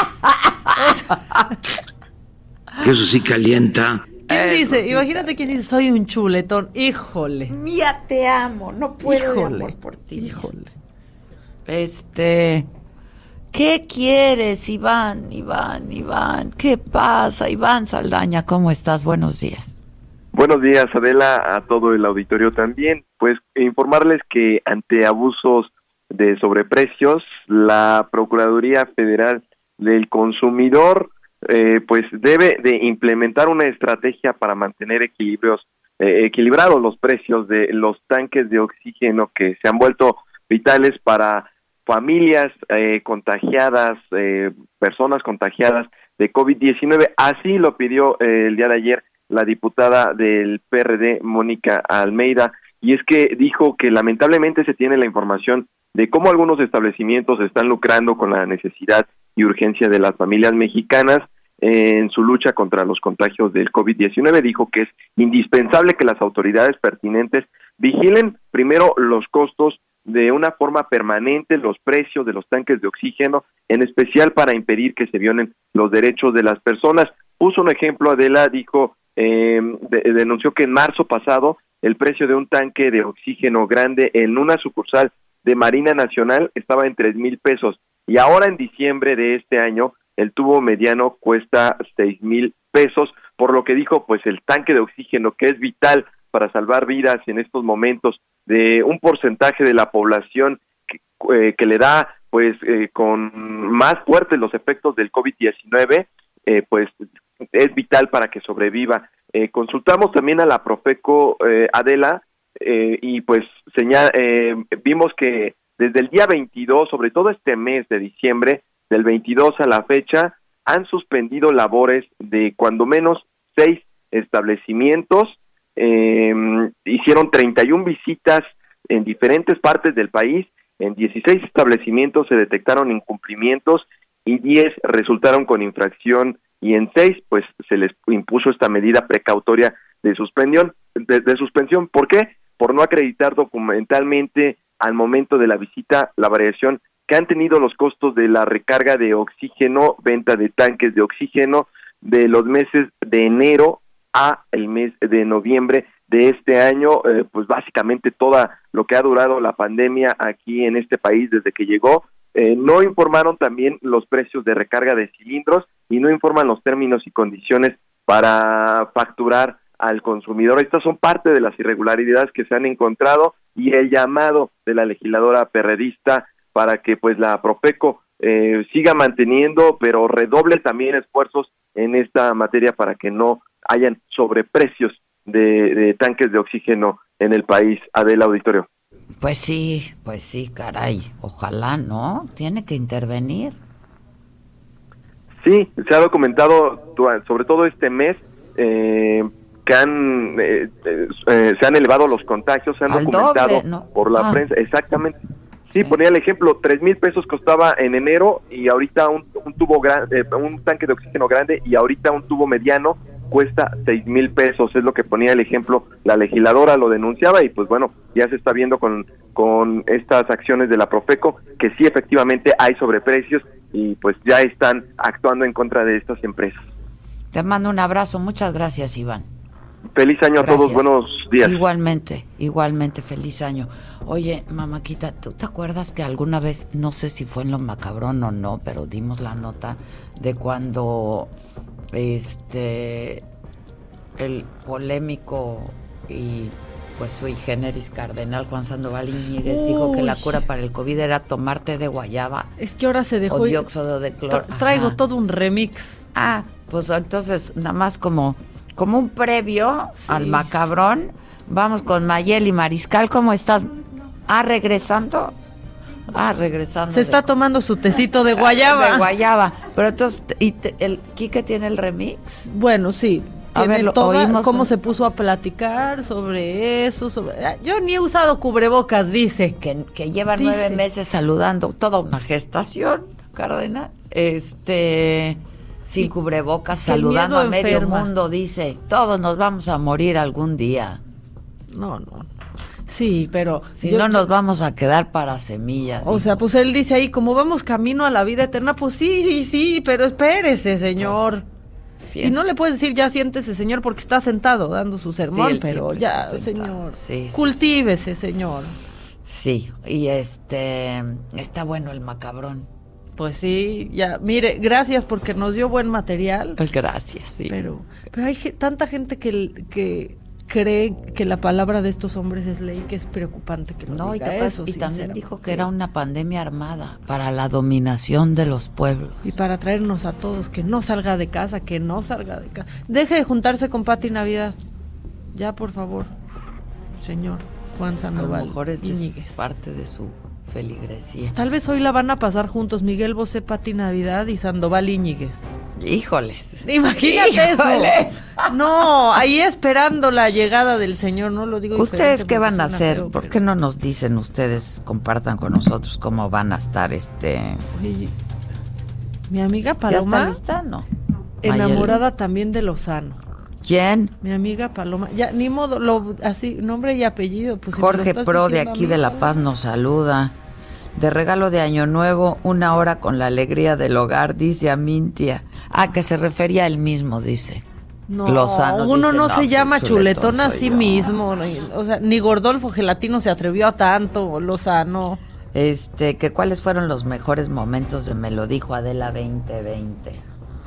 Eso sí calienta. ¿Quién dice? Imagínate quién dice, soy un chuletón. Híjole. Mía, te amo. No puedo Híjole. por ti. Híjole. Este. ¿Qué quieres, Iván, Iván, Iván? ¿Qué pasa, Iván Saldaña? ¿Cómo estás? Buenos días. Buenos días, Adela, a todo el auditorio también. Pues informarles que ante abusos de sobreprecios, la Procuraduría Federal del Consumidor eh, pues debe de implementar una estrategia para mantener equilibrios eh, equilibrados los precios de los tanques de oxígeno que se han vuelto vitales para familias eh, contagiadas, eh, personas contagiadas de COVID-19. Así lo pidió eh, el día de ayer la diputada del PRD, Mónica Almeida, y es que dijo que lamentablemente se tiene la información de cómo algunos establecimientos están lucrando con la necesidad y urgencia de las familias mexicanas en su lucha contra los contagios del COVID-19. Dijo que es indispensable que las autoridades pertinentes vigilen primero los costos de una forma permanente los precios de los tanques de oxígeno, en especial para impedir que se violen los derechos de las personas. Puso un ejemplo, Adela dijo, eh, denunció que en marzo pasado el precio de un tanque de oxígeno grande en una sucursal de Marina Nacional estaba en tres mil pesos y ahora en diciembre de este año el tubo mediano cuesta seis mil pesos, por lo que dijo, pues el tanque de oxígeno que es vital para salvar vidas en estos momentos de un porcentaje de la población que, eh, que le da pues eh, con más fuertes los efectos del COVID-19, eh, pues es vital para que sobreviva. consultamos también a la Profeco Adela y pues señal, vimos que desde el día 22, sobre todo este mes de diciembre, del 22 a la fecha, han suspendido labores de cuando menos seis establecimientos, eh, hicieron 31 visitas en diferentes partes del país, en 16 establecimientos se detectaron incumplimientos y 10 resultaron con infracción y en 6 pues se les impuso esta medida precautoria de suspensión. De, de suspensión. ¿Por qué? Por no acreditar documentalmente al momento de la visita la variación que han tenido los costos de la recarga de oxígeno, venta de tanques de oxígeno de los meses de enero a el mes de noviembre de este año, eh, pues básicamente toda lo que ha durado la pandemia aquí en este país desde que llegó. Eh, no informaron también los precios de recarga de cilindros y no informan los términos y condiciones para facturar al consumidor. Estas son parte de las irregularidades que se han encontrado y el llamado de la legisladora perredista para que pues la Profeco eh, siga manteniendo, pero redoble también esfuerzos en esta materia para que no hayan sobreprecios de, de tanques de oxígeno en el país. Adela Auditorio. Pues sí, pues sí, caray. Ojalá, ¿no? Tiene que intervenir. Sí, se ha documentado sobre todo este mes eh, que han eh, eh, se han elevado los contagios, se han Al documentado doble, ¿no? por la Ah. prensa, exactamente. Sí, ponía el ejemplo, tres mil pesos costaba en enero y ahorita un, un tubo grande, un tanque de oxígeno grande y ahorita un tubo mediano cuesta seis mil pesos, es lo que ponía el ejemplo, la legisladora lo denunciaba y pues bueno, ya se está viendo con, con estas acciones de la Profeco que sí efectivamente hay sobreprecios y pues ya están actuando en contra de estas empresas. Te mando un abrazo. Muchas gracias, Iván. Feliz año a todos, buenos días. Igualmente, igualmente, feliz año. Oye, mamáquita, ¿tú te acuerdas que alguna vez, no sé si fue en lo macabrón o no, pero dimos la nota de cuando este el polémico y pues sui generis cardenal Juan Sandoval Iñiguez dijo que la cura para el COVID era tomarte de guayaba Es que ahora se dejó. o dióxido de cloro. Tra- traigo Ajá. todo un remix. Ah, pues entonces nada más como, como un previo al macabrón, vamos con Mayeli Mariscal, ¿cómo estás? Ah, regresando. Ah, regresando. Se de- está tomando su tecito de guayaba. De guayaba. Pero entonces, ¿y te- el Quique tiene el remix? Bueno, sí. A ver, lo toda- oímos cómo un- se puso a platicar sobre eso. Sobre... Ah, Yo ni he usado cubrebocas, dice. Que, que lleva Dice. nueve meses saludando, toda una gestación, Cárdenas. Este, sin Y cubrebocas, saludando a medio enferma. mundo, dice, todos nos vamos a morir algún día. No, no. Sí, pero. Si yo- no nos vamos a quedar para semilla. O sea, pues él dice ahí, como vamos camino a la vida eterna, pues sí, sí, sí, pero espérese, señor. Sí. Y no le puedes decir ya siéntese, señor, porque está sentado dando su sermón, pero ya, señor. Sí, sí, cultívese, señor. Sí, y este está bueno el macabrón. Pues sí, ya, mire, gracias porque nos dio buen material. Gracias, sí. Pero, pero hay tanta gente que, que cree que la palabra de estos hombres es ley, que es preocupante que No, y, diga capaz- eso. y también dijo que era una pandemia armada para la dominación de los pueblos. Y para traernos a todos, que no salga de casa, que no salga de casa. Deje de juntarse con Pati Navidad. Ya, por favor, señor Juan A lo Sandoval mejor es de parte de su feligresía. Tal vez hoy la van a pasar juntos Miguel Bosé, Pati Navidad y Sandoval Íñiguez. Híjoles. Imagínate Híjoles. eso. No, ahí esperando la llegada del Señor, no lo digo ¿Ustedes qué van a hacer? feo, ¿Por qué no nos dicen ustedes, compartan con nosotros cómo van a estar este... Oye, mi amiga ¿Ya Paloma, está lista? No. enamorada también de Lozano. ¿Quién? Mi amiga Paloma, ya ni modo, lo, así, nombre y apellido. Pues, Jorge Pro de aquí de La Paz nos saluda. De regalo de Año Nuevo, una hora con la alegría del hogar, dice Amintia. Ah, que se refería a él mismo, dice. No, Lozano uno dice, no, "No, se pues, llama chuletón chuletón a sí yo". mismo. O sea, ni Gordolfo Gelatino se atrevió a tanto, Lozano. Este, que cuáles fueron los mejores momentos de Me lo dijo Adela 2020.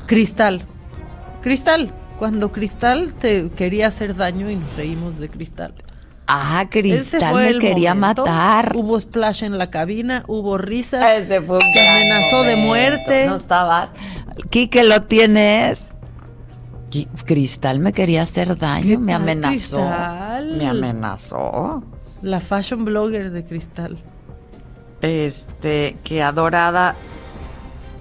Cristal. Cristal. Cuando Cristal te quería hacer daño y nos reímos de Cristal. Ah, Cristal me quería momento. matar. Hubo splash en la cabina, hubo fue un te amenazó de muerte. No estabas. Quique lo tienes. Cristal me quería hacer daño, ¿Qué me amenazó. Cristal? Me amenazó. La fashion blogger de Cristal. Este, que adorada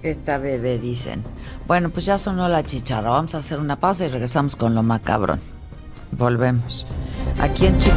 esta bebé, dicen. Bueno, pues ya sonó la chicharra. Vamos a hacer una pausa y regresamos con lo macabrón. Volvemos. Aquí en Chico.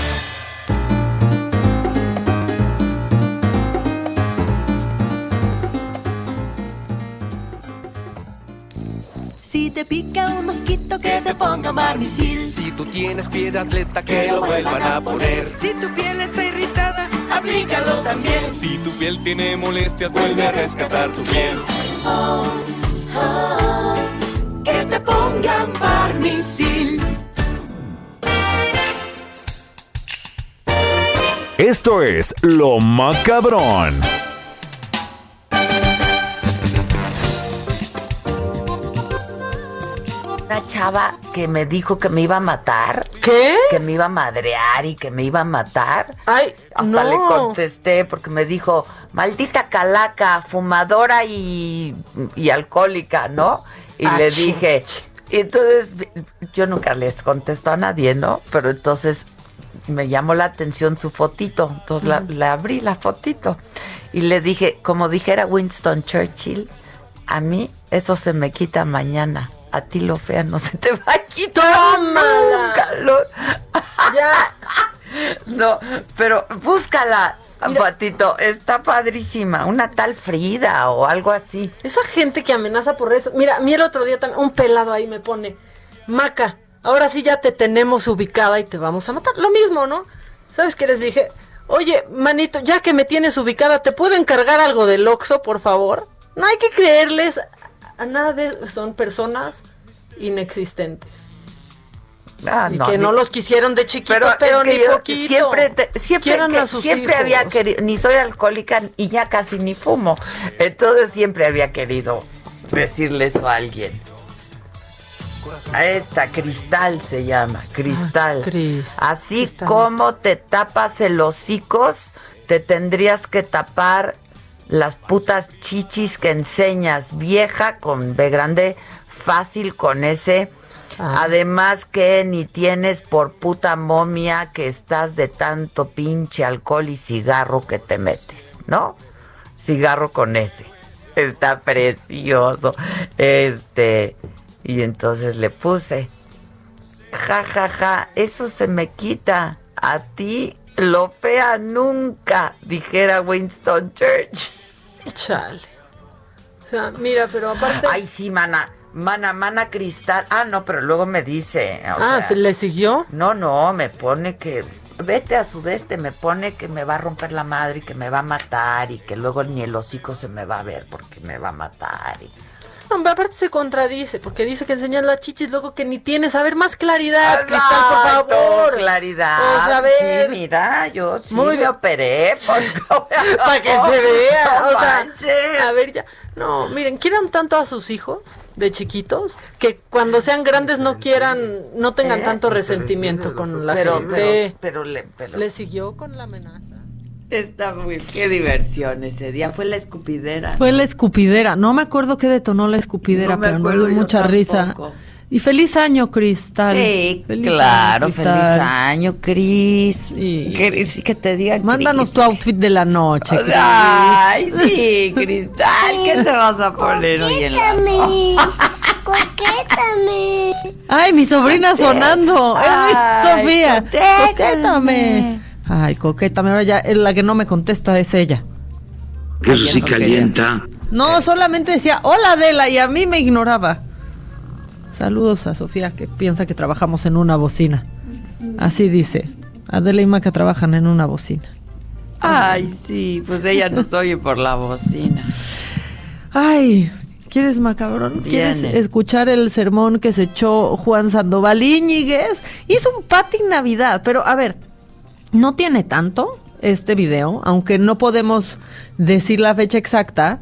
Te pica un mosquito que te ponga barnicil. Si tú tienes pie de atleta, que lo vuelvan a poner. Si tu piel está irritada, aplícalo también. Si tu piel tiene molestias, vuelve a rescatar tu piel. Oh, oh, que te pongan barnicil. Esto es Lo Macabrón. Chava que me dijo que me iba a matar. ¿Qué? Que me iba a madrear y que me iba a matar. Ay, Hasta no. le contesté porque me dijo, maldita calaca, fumadora y, y alcohólica, ¿no? Y Ah, le dije, y entonces yo nunca les contesto a nadie, ¿no? Pero entonces me llamó la atención su fotito, entonces la, le abrí la fotito y le dije, como dijera Winston Churchill, a mí eso se me quita mañana. A ti lo fea no se te va a quitar ¡Tómala! nunca. Lo- Ya. no, pero búscala, Patito. Está padrísima. Una tal Frida o algo así. Esa gente que amenaza por eso. Mira, a mí el otro día también un pelado ahí me pone, Maca, ahora sí ya te tenemos ubicada y te vamos a matar. Lo mismo, ¿no? ¿Sabes qué les dije? Oye, manito, ya que me tienes ubicada, ¿te puedo encargar algo del Oxxo, por favor? No hay que creerles a nada de... Son personas inexistentes. Ah, y que no los quisieron de chiquito, Pero, ni poquito. siempre, te- siempre, que- siempre hijos. había querido, ni soy alcohólica y ya casi ni fumo. Entonces siempre había querido decirle eso a alguien. A esta, Cristal se llama, Cristal. Ah, Cris, Así Cristal. como te tapas el hocicos, te tendrías que tapar las putas chichis que enseñas, vieja con B grande, fácil con ese. Ah. Además que ni tienes por puta momia que estás de tanto pinche alcohol y cigarro que te metes, ¿no? Cigarro con ese. Está precioso. Este, y entonces le puse, ja, ja, ja, eso se me quita. A ti lo fea nunca, dijera Winston Churchill. Chale. O sea, mira, pero aparte... Ay, sí, mana. Mana, mana cristal. Ah, no, pero luego me dice. o ah, sea, ¿se le siguió? No, no, me pone que. Vete a sudeste, me pone que me va a romper la madre y que me va a matar y que luego ni el hocico se me va a ver porque me va a matar. y- No, pero aparte se contradice, porque dice que enseñan las chichis, luego que ni tienes. A ver, más claridad, Cristal, por favor. Claridad. A ver. Sí, mira, yo sí Muy me bien. operé. Pues, Para que se vea. No o sea, manches. a ver, ya. No, miren, quieran tanto a sus hijos de chiquitos que cuando sean grandes no quieran, no tengan ¿Eh? tanto resentimiento con la pero, gente. pero, pero, le, pero- Le siguió con la amenaza. Está muy. Qué diversión ese día. Fue la escupidera. Fue ¿no? la escupidera. No me acuerdo qué detonó la escupidera, No me pero me acuerdo dio mucha risa. Y feliz año, Cristal. Sí, Feliz claro, año, feliz año, Cris. Sí. Cris, que te digan Mándanos tu outfit de la noche. Ay, sí, Cristal, ¿qué te vas a poner hoy en la Coquétame, coquétame. Ay, mi sobrina sonando. Ay, Sofía. coquétame. Ay, coquétame. Ahora ya eh, la que no me contesta es ella. Que eso sí calienta. No, solamente decía, hola Adela, y a mí me ignoraba. Saludos a Sofía, que piensa que trabajamos en una bocina. Así dice. Adela y Maca trabajan en una bocina. Ay, sí, pues ella nos oye por la bocina. Ay, ¿quieres macabrón? ¿Quieres Viene. escuchar el sermón que se echó Juan Sandoval Íñiguez? Hizo un patín Navidad, pero a ver, no tiene tanto este video, aunque no podemos decir la fecha exacta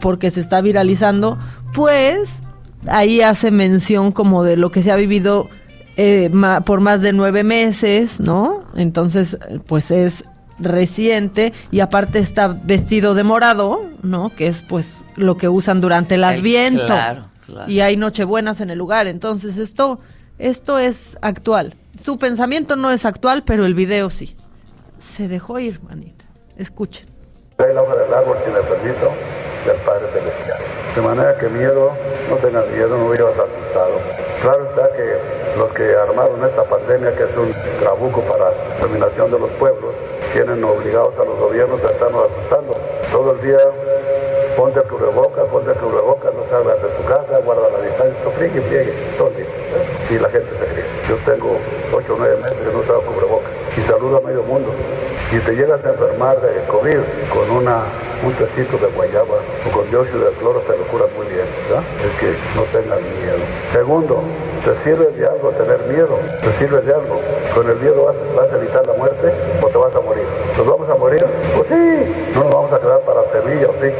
porque se está viralizando, pues ahí hace mención como de lo que se ha vivido eh, ma- por más de nueve meses, ¿no? Entonces, pues es reciente y aparte está vestido de morado, ¿no? Que es pues lo que usan durante el adviento. claro, claro. Y hay nochebuenas en el lugar, entonces esto esto es actual. Su pensamiento no es actual, pero el video sí. Se dejó ir, manita. Escuchen. Trae la hoja del árbol sin el permiso del Padre Celestial. De manera que miedo, no tengas miedo, no vivas asustado. Claro está que los que armaron esta pandemia, que es un trabuco para la terminación de los pueblos, tienen obligados a los gobiernos a estarnos asustando. Todo el día ponte el cubrebocas, ponte el cubrebocas, no salgas de tu casa, guarda la distancia, friegue, friegue, todo día. Y la gente se ríe. Yo tengo 8 o 9 meses que no uso cubrebocas y saludo a medio mundo. Si te llegas a enfermar de COVID con una, un tecito de guayaba o con dióxido de cloro, te lo curas muy bien, ¿verdad? Es que no tengas miedo. Segundo, ¿te sirve de algo tener miedo? ¿Te sirve de algo? ¿Con el miedo vas, a evitar la muerte o te vas a morir? ¿Nos vamos a morir? Pues sí, no nos vamos a quedar para semilla, ¿o sí?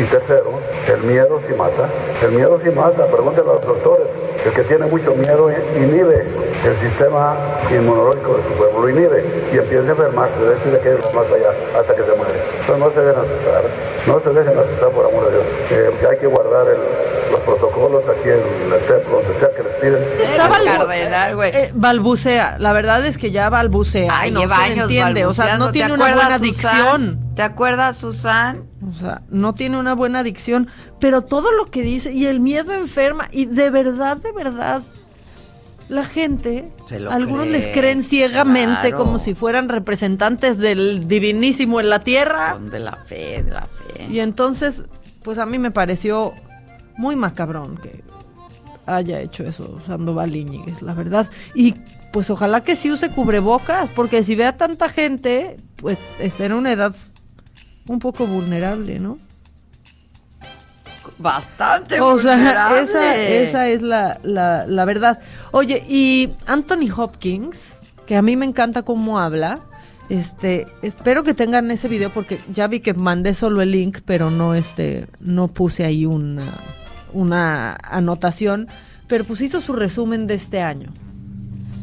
Y, tercero, el miedo sí mata. El miedo sí mata, pregúntale a los doctores. El que tiene mucho miedo inhibe el sistema inmunológico de su pueblo, lo inhibe y empieza a enfermarse, decide que ir más allá hasta que se muere. Entonces no se dejen asustar, no se dejen asustar por amor de Dios. Eh, que hay que guardar el- los protocolos aquí en el templo, donde sea que les piden. Está balbu- cardenal, güey. eh, balbucea. La verdad es que ya balbucea. Ay, no lleva se años entiende. O sea, no ¿Te tiene una buena Susan? dicción. ¿Te acuerdas, Susan? O sea, no tiene una buena dicción. Pero todo lo que dice y el miedo enferma. Y de verdad, de verdad, la gente, algunos cree, les creen ciegamente claro. como si fueran representantes del divinísimo en la tierra. Son de la fe, de la fe. Y entonces, pues a mí me pareció muy macabrón que haya hecho eso Sandoval Íñiguez, la verdad. Y pues ojalá que sí use cubrebocas, porque si ve a tanta gente, pues está en una edad un poco vulnerable, ¿no? Bastante O sea, esa, esa es la, la, la verdad. Oye, y Anthony Hopkins, que a mí me encanta cómo habla, este, espero que tengan ese video porque ya vi que mandé solo el link, pero no este, no puse ahí una, una anotación, pero pues hizo su resumen de este año.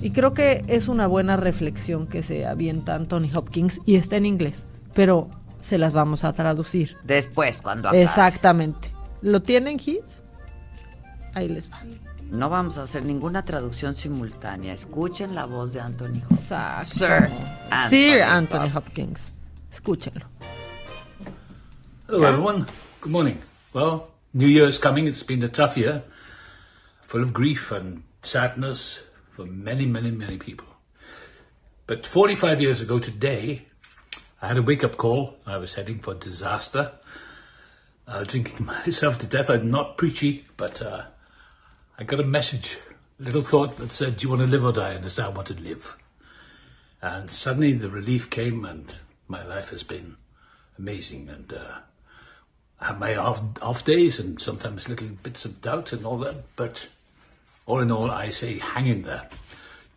Y creo que es una buena reflexión que se avienta Anthony Hopkins y está en inglés, pero se las vamos a traducir. Después, cuando acabe. Exactamente. ¿Lo tienen, Hits? Ahí les va. No vamos a hacer ninguna traducción simultánea. Escuchen la voz de Anthony Hopkins. Exacto. Sir Sir Anthony Anthony Hopkins. Escúchenlo. Hello, everyone. Good morning. Well, New Year's coming. It's been a tough year, full of grief and sadness for many, many, many people. But 45 years ago today, I had a wake up call. I was heading for disaster, uh, drinking myself to death. I'm not preachy, but uh, I got a message, a little thought that said, Do you want to live or die? And I said, I want to live. And suddenly the relief came, and my life has been amazing. And uh, I have my off, off days and sometimes little bits of doubt and all that. But all in all, I say, hang in there.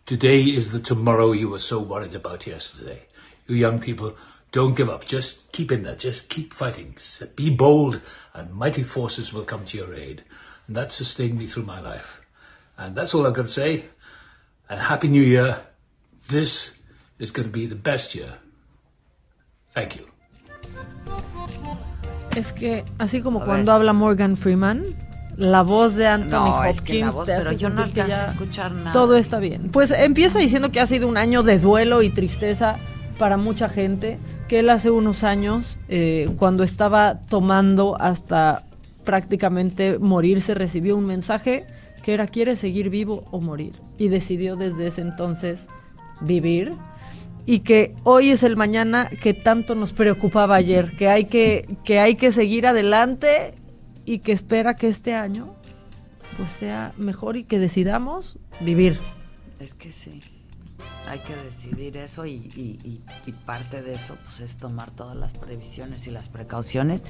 Today is the tomorrow you were so worried about yesterday. You young people, don't give up. Just keep in there. Just keep fighting. Be bold, and mighty forces will come to your aid. And that sustained me through my life. And that's all I've got to say. A happy new year. This is going to be the best year. Thank you. Es que, así como A cuando ver. habla Morgan Freeman, la voz de Anthony No, Hopkins. es que la voz, te hace pero yo no alcancé a escuchar nada. Todo está bien. Pues empieza diciendo que ha sido un año de duelo y tristeza para mucha gente, que él hace unos años, eh, cuando estaba tomando hasta prácticamente morirse, recibió un mensaje que era ¿quieres seguir vivo o morir? Y decidió desde ese entonces vivir y que hoy es el mañana que tanto nos preocupaba ayer, que hay que, que hay que seguir adelante y que espera que este año pues sea mejor y que decidamos vivir. Es que sí. Hay que decidir eso y, y- y- y parte de eso pues es tomar todas las previsiones y las precauciones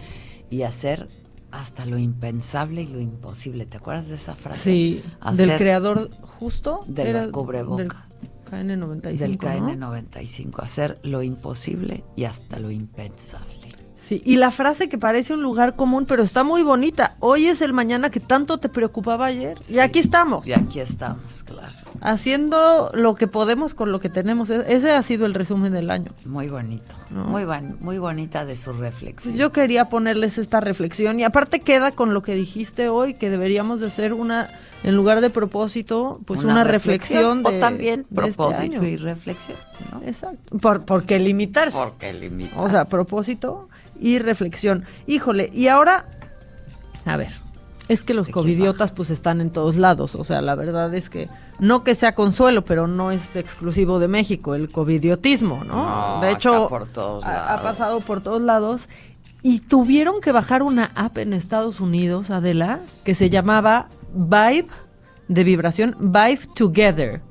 y hacer hasta lo impensable y lo imposible. ¿Te acuerdas de esa frase? Sí, Hacer del creador justo de los cubrebocas. Del KN95. del ¿no? KN95, hacer lo imposible y hasta lo impensable. Sí, y la frase que parece un lugar común, pero está muy bonita. Hoy es el mañana que tanto te preocupaba ayer. Y aquí estamos. Y aquí estamos, claro. Haciendo lo que podemos con lo que tenemos. E- Ese ha sido el resumen del año. Muy bonito, ¿no? muy, ban- muy bonita de su reflexión. Yo quería ponerles esta reflexión y aparte queda con lo que dijiste hoy, que deberíamos de hacer una, en lugar de propósito, pues una, reflexión, de, o también de este propósito año. y reflexión, ¿no? Exacto. Por, ¿Por qué limitarse? ¿Por qué limitarse? O sea, propósito y reflexión. Híjole, y ahora, a ver, es que los covidiotas pues están en todos lados. O sea, la verdad es que no que sea consuelo, pero no es exclusivo de México el covidiotismo, ¿no? No, de hecho, acá por todos ha- ha, pasado por todos lados. Y tuvieron que bajar una app en Estados Unidos, Adela, que se llamaba Vibe, de vibración, Vibe Together.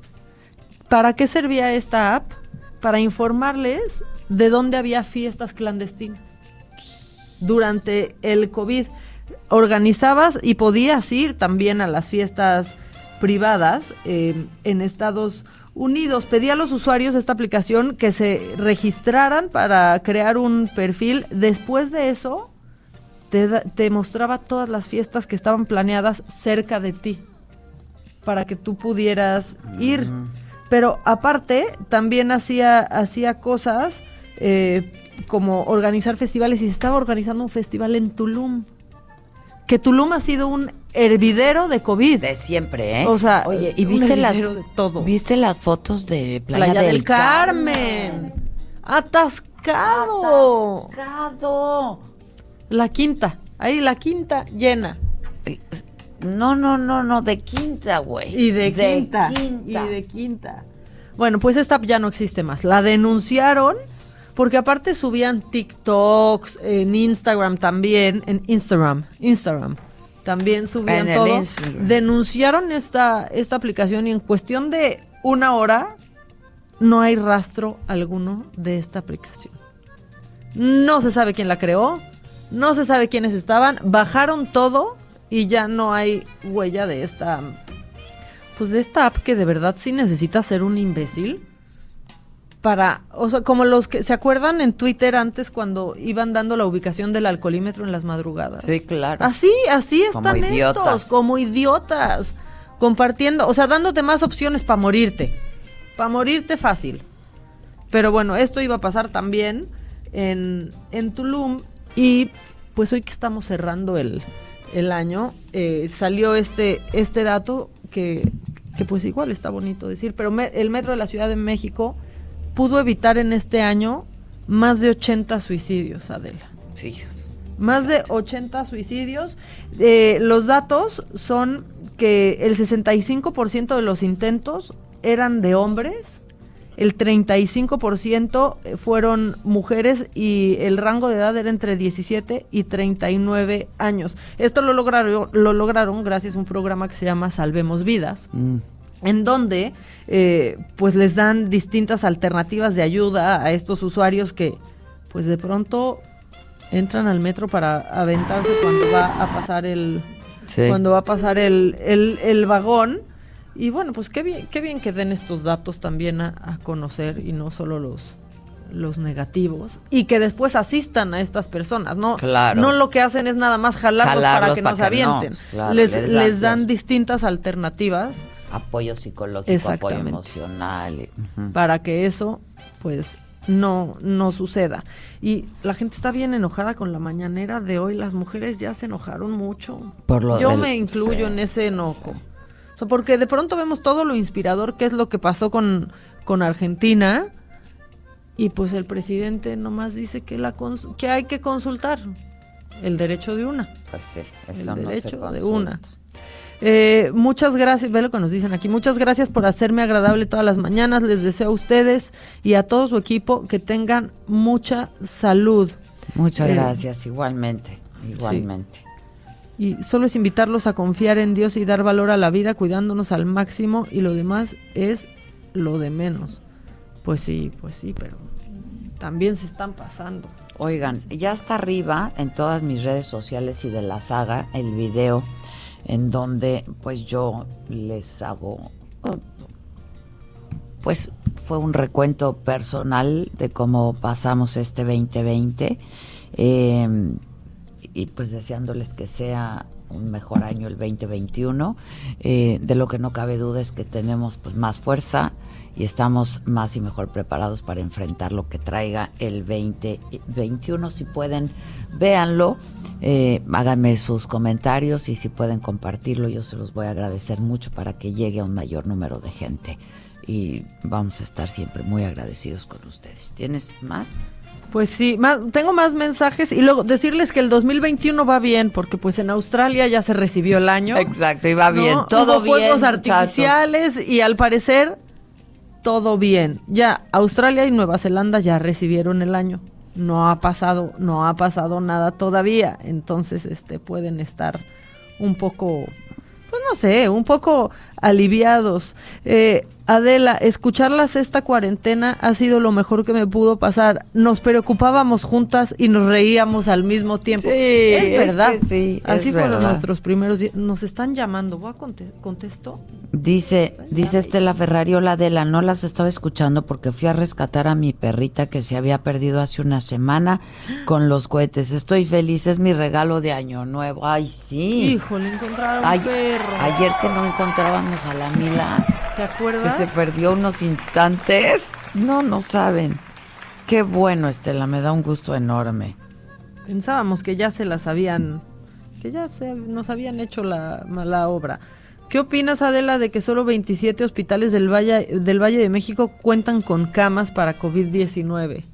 ¿Para qué servía esta app? Para informarles de dónde había fiestas clandestinas durante el COVID. Organizabas y podías ir también a las fiestas privadas eh, en Estados Unidos. Pedía a los usuarios de esta aplicación que se registraran para crear un perfil. Después de eso, te, te mostraba todas las fiestas que estaban planeadas cerca de ti para que tú pudieras ir. Pero aparte, también hacía, hacía cosas eh, como organizar festivales y se estaba organizando un festival en Tulum. Que Tulum ha sido un hervidero de COVID. De siempre, ¿eh? O sea, Oye, ¿y viste las, de todo. ¿viste las fotos de Playa, Playa, del, Carmen? Carmen. Atascado. Atascado. La quinta. Ahí la quinta llena. No, no, no, no, de quinta, güey. Y de, quinta, quinta. Y de quinta. Bueno, pues esta ya no existe más. La denunciaron porque aparte subían TikToks en Instagram también, en Instagram, Instagram. También subían En todo. Denunciaron esta, esta aplicación y en cuestión de una hora no hay rastro alguno de esta aplicación. No se sabe quién la creó, no se sabe quiénes estaban, bajaron todo y ya no hay huella de esta pues de esta app que de verdad sí necesita ser un imbécil para, o sea, como los que se acuerdan en Twitter antes cuando iban dando la ubicación del alcoholímetro en las madrugadas. Sí, claro. Así, así Como están idiotas. estos, como idiotas, compartiendo, o sea, dándote más opciones para morirte, para morirte fácil. Pero bueno, esto iba a pasar también en, en Tulum y pues hoy que estamos cerrando el, el año, eh, salió este, este dato que, que pues igual está bonito decir, pero me- el Metro de la Ciudad de México pudo evitar en este año más de 80 suicidios, Adela. Sí. Más de 80 suicidios. Eh, los datos son que el 65% de los intentos eran de hombres, el 35% fueron mujeres y el rango de edad era entre 17 y 39 años. Esto lo lograron, lo lograron gracias a un programa que se llama Salvemos Vidas en donde eh, pues les dan distintas alternativas de ayuda a estos usuarios que pues de pronto entran al metro para aventarse cuando va a pasar el Sí. cuando va a pasar el, el, el vagón. Y bueno pues qué bien qué bien que den estos datos también a, a conocer y no solo los los negativos y que después asistan a estas personas no Claro. no lo que hacen es nada más jalarlos, Jalarlos para que para que no, avienten. Pues claro, les, les dan distintas alternativas Apoyo psicológico, apoyo emocional. ujú. para que eso pues no no suceda y la gente está bien enojada con la mañanera de hoy las mujeres ya se enojaron mucho Por lo yo del- me incluyo sí. en ese enojo o sea, porque de pronto vemos todo lo inspirador que es lo que pasó con con Argentina y pues el presidente nomás dice que la que hay que consultar el derecho de una Pues sí, el eso no se derecho de una. Eh, muchas gracias, ve lo que nos dicen aquí. Muchas gracias por hacerme agradable todas las mañanas. Les deseo a ustedes y a todo su equipo que tengan mucha salud. Muchas Eh, gracias, igualmente, igualmente. Y solo es invitarlos a confiar en Dios y dar valor a la vida, cuidándonos al máximo. Y lo demás es lo de menos. Pues sí, pues sí, pero también se están pasando. Oigan, ya está arriba en todas mis redes sociales y de la saga el video en donde pues yo les hago pues fue un recuento personal de cómo pasamos este 2020 eh, y pues deseándoles que sea un mejor año el 2021. Eh, de lo que no cabe duda es que tenemos pues más fuerza y estamos más y mejor preparados para enfrentar lo que traiga el 2021. Si pueden, véanlo, eh, háganme sus comentarios y si pueden compartirlo, yo se los voy a agradecer mucho para que llegue a un mayor número de gente. Y vamos a estar siempre muy agradecidos con ustedes. ¿Tienes más? Pues sí, más, tengo más mensajes y luego decirles que el 2021 va bien, porque pues en Australia ya se recibió el año. Exacto, y va bien, todo Hubo fuegos artificiales y al parecer todo bien. Ya Australia y Nueva Zelanda ya recibieron el año. No ha pasado, no ha pasado nada todavía, entonces este pueden estar un poco pues no sé, un poco aliviados. Eh, Adela, escucharlas esta cuarentena ha sido lo mejor que me pudo pasar. Nos preocupábamos juntas y nos reíamos al mismo tiempo. Sí, es verdad. sí, Así es fueron verdad. nuestros primeros días. Nos están llamando. ¿Voy a conte contesto? Dice, dice Estela Ferrari, hola Adela, no las estaba escuchando porque fui a rescatar a mi perrita que se había perdido hace una semana con los cohetes. Estoy feliz, es mi regalo de año nuevo. Ay, sí. Híjole, encontraron un perro. Ayer que no encontrábamos a la Mila, ¿Te que acuerdas? se perdió unos instantes. No, no saben. Qué bueno, Estela, me da un gusto enorme. Pensábamos que ya se las habían, que ya se, nos habían hecho la, la obra. ¿Qué opinas, Adela, de que solo 27 hospitales del Valle, del Valle de México cuentan con camas para COVID-19?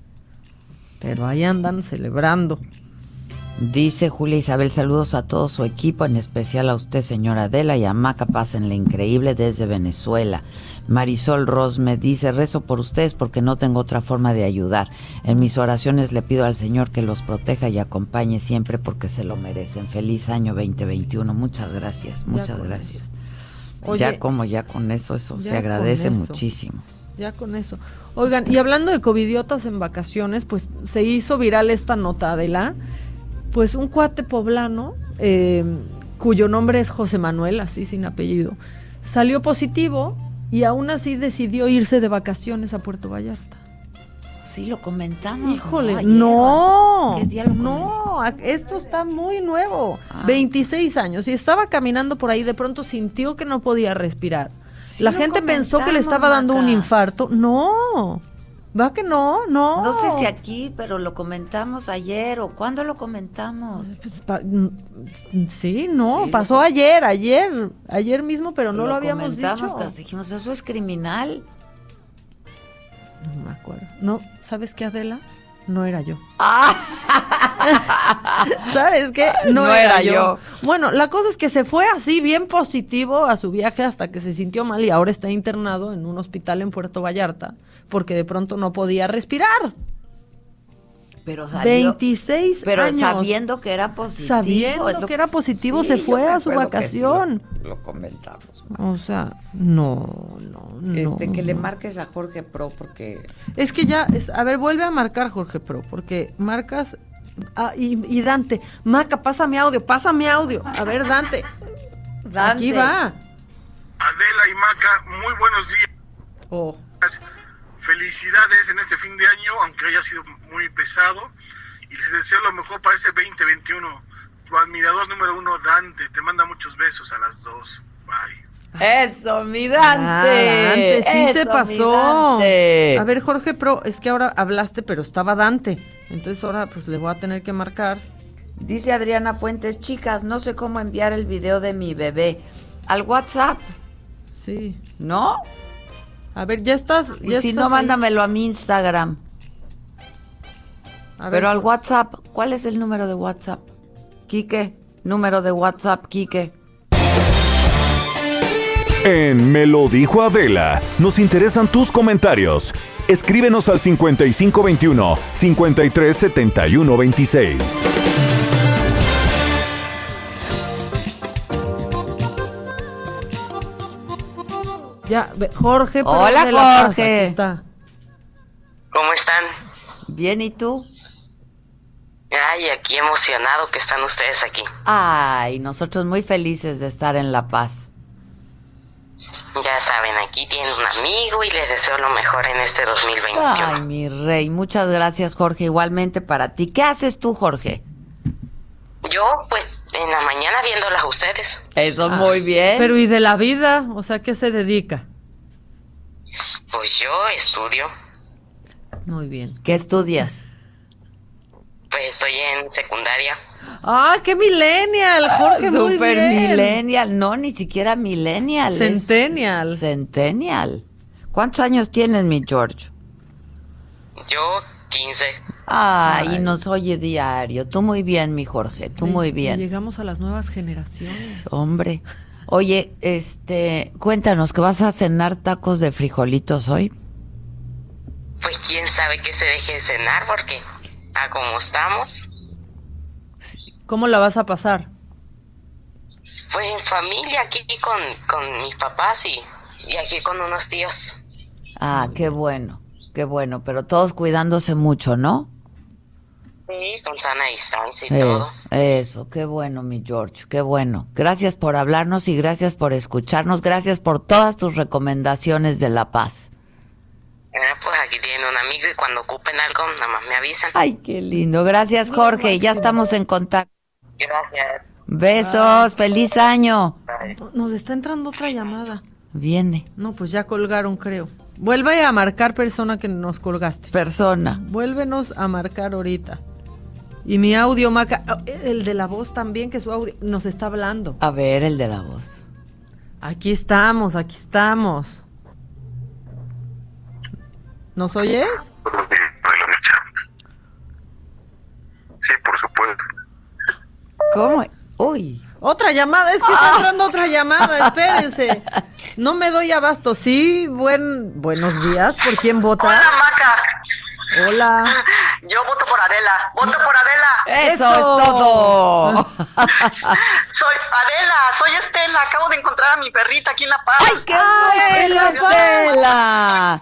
Pero ahí andan celebrando. Dice Julia Isabel, saludos a todo su equipo, en especial a usted, señora Adela, y a Maca, pásenle increíble desde Venezuela. Marisol Ros me dice, rezo por ustedes porque no tengo otra forma de ayudar. En mis oraciones le pido al Señor que los proteja y acompañe siempre porque se lo merecen. Feliz año 2021. Muchas gracias, muchas gracias. Oye, ya como ya con eso, eso se agradece eso. muchísimo. Ya con eso. Oigan, y hablando de covidiotas en vacaciones, pues se hizo viral esta nota, Adela. Pues un cuate poblano, eh, cuyo nombre es José Manuel, así sin apellido, salió positivo y aún así decidió irse de vacaciones a Puerto Vallarta. Sí, lo comentamos. Híjole, ¿no? Ayer, no, ¿qué día lo no, esto está muy nuevo. Ah. 26 años y estaba caminando por ahí, de pronto sintió que no podía respirar. Sí La gente pensó que le estaba dando un infarto. No, va que no, no. No sé si aquí, pero lo comentamos ayer o cuándo lo comentamos. Pues, pa- mm, sí, no, Sí, pasó ayer, ayer, ayer mismo, pero no lo, habíamos comentamos, dicho. dijimos, eso es criminal. No me acuerdo. No, ¿sabes qué, Adela? No era yo. Ah. ¿Sabes qué? No, No era, era yo. yo. Bueno, la cosa es que se fue así bien positivo a su viaje hasta que se sintió mal y ahora está internado en un hospital en Puerto Vallarta porque de pronto no podía respirar. Pero salió, 26 pero años. sabiendo que era positivo. Sabiendo lo que era positivo, Sí, se fue a su sí vacación. lo, lo comentamos. O sea, no, no, no. Este, que le marques a Jorge Pro porque Es que ya, es- a ver, vuelve a marcar Jorge Pro, porque marcas. ah, y, y Dante, Maca, pásame audio, pásame audio. A ver, Dante. Dante. Aquí va. Adela y Maca, muy buenos días. Oh. Felicidades en este fin de año, aunque haya sido muy pesado. Y les deseo lo mejor para ese 2021. Tu admirador número uno, Dante, te manda muchos besos a las dos. Bye. Eso, mi Dante. Ah, Dante, sí Eso, se mi pasó. Dante. A ver, Jorge Pro, es que ahora hablaste, pero estaba Dante. Entonces ahora pues le voy a tener que marcar. Dice Adriana Fuentes, chicas, no sé cómo enviar el video de mi bebé al WhatsApp. Sí. ¿No? A ver, ya estás. Y si estás no, ahí. mándamelo a mi Instagram. A ver, Pero al WhatsApp, ¿cuál es el número de WhatsApp? Quique, número de WhatsApp, Quique. En Me lo dijo Adela, nos interesan tus comentarios. Escríbenos al 5521 537126. Ya, Jorge, Hola, Jorge. aquí está. ¿Cómo están? Bien, ¿y tú? Ay, aquí emocionado que están ustedes aquí. Ay, nosotros muy felices de estar en La Paz. Ya saben, aquí tienen un amigo y les deseo lo mejor en este 2021. Ay, mi rey, muchas gracias, Jorge, igualmente para ti. ¿Qué haces tú, Jorge? Yo, pues, en la mañana viéndolas a ustedes. Eso, Ah, muy bien. Pero ¿y de la vida? O sea, ¿qué se dedica? Pues yo estudio, Muy bien. ¿Qué estudias? Pues estoy en secundaria. ¡Ah, qué millennial! Jorge, muy Super bien. millennial, no, ni siquiera millennial. Centennial. Centennial. ¿Cuántos años tienes, mi George? Yo, 15. Ay, y nos oye diario. Tú muy bien, mi Jorge, tú muy bien. Llegamos a las nuevas generaciones. Hombre. Oye, este, cuéntanos que vas a cenar tacos de frijolitos hoy. Pues quién sabe qué se deje de cenar porque a como estamos, ¿Cómo la vas a pasar? pues en familia aquí con, con mis papás y, y aquí con unos tíos. Ah, qué bueno, qué bueno, pero todos cuidándose mucho, ¿no? Sí, con sana distancia y todo. Eso, eso, qué bueno, mi George, qué bueno. Gracias por hablarnos y gracias por escucharnos, gracias por todas tus recomendaciones de La Paz. Ah, pues aquí tienen un amigo y cuando ocupen algo, nada más me avisan. Ay, qué lindo. Gracias, Jorge, ya estamos en contacto. Gracias. Besos, feliz año. Nos está entrando otra llamada. Viene, No, pues ya colgaron, creo. Vuelve a marcar persona que nos colgaste. persona. Vuélvenos a marcar ahorita. Y mi audio, Maca, oh, el de la voz también, que su audio nos está hablando. A ver, el de la voz. Aquí estamos, aquí estamos. ¿Nos oyes? Sí, por supuesto. ¿Cómo? Uy. Otra llamada, es que está entrando otra llamada, espérense. No me doy abasto. Sí, buen, buenos días. ¿Por quién vota? Hola, Maca. Hola. Yo voto por Adela. Voto por Adela. Eso, es todo. Soy Adela, soy Estela. Acabo de encontrar a mi perrita aquí en La Paz. ¡Ay, qué bueno, Estela!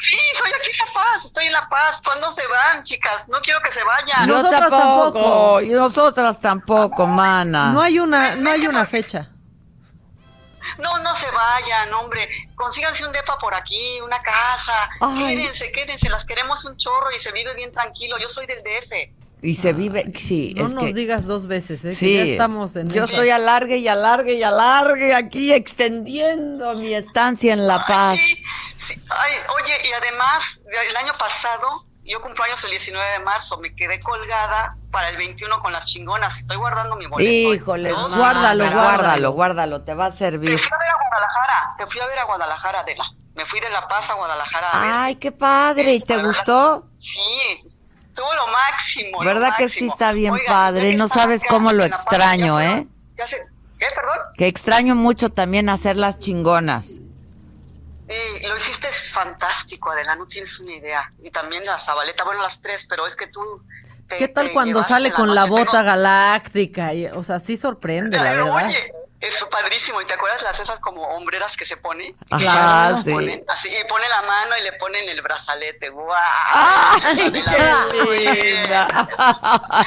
Sí, soy aquí en La Paz. Estoy en La Paz. ¿Cuándo se van, chicas? No quiero que se vayan. Yo tampoco, y nosotras tampoco, mana. No hay una, no hay una fecha. No, no se vayan, hombre. Consíganse un depa por aquí, una casa. Ay. Quédense, quédense. Las queremos un chorro y se vive bien tranquilo. Yo soy del DF. Y se vive, sí, No es nos que... digas dos veces, ¿eh? que Sí, ya estamos en yo estoy alargue y alargue y alargue aquí extendiendo mi estancia en La Paz. Ay, oye, y además, el año pasado, yo cumplo años el 19 de marzo, me quedé colgada para el 21 con las chingonas. Estoy guardando mi boleto. Híjole, Dos. guárdalo, Pero- guárdalo, guárdalo, te va a Te servir. fui a ver a Guadalajara, te fui a ver a Guadalajara, Adela. Me fui de La Paz a Guadalajara a ver. Ay, qué padre, ¿y te gustó? Sí, tuvo lo máximo. lo ¿Verdad que sí está bien Oigan, padre? No sabes cómo lo Paz, extraño, ¿eh? ya se- ¿Qué, perdón? Que extraño mucho también hacer las chingonas. Eh, lo hiciste fantástico, Adela, no tienes una idea. Y también la Zabaleta, bueno, las tres, pero es que tú... te- ¿Qué tal cuando sale la con la bota galáctica? Y, o sea, sí sorprende, la verdad. Oye, es padrísimo. ¿Y te acuerdas las esas como hombreras que se pone? Ajá, sí. ponen así, y pone la mano y le ponen el brazalete. ¡Guau! ¡Ay, Adela, qué linda!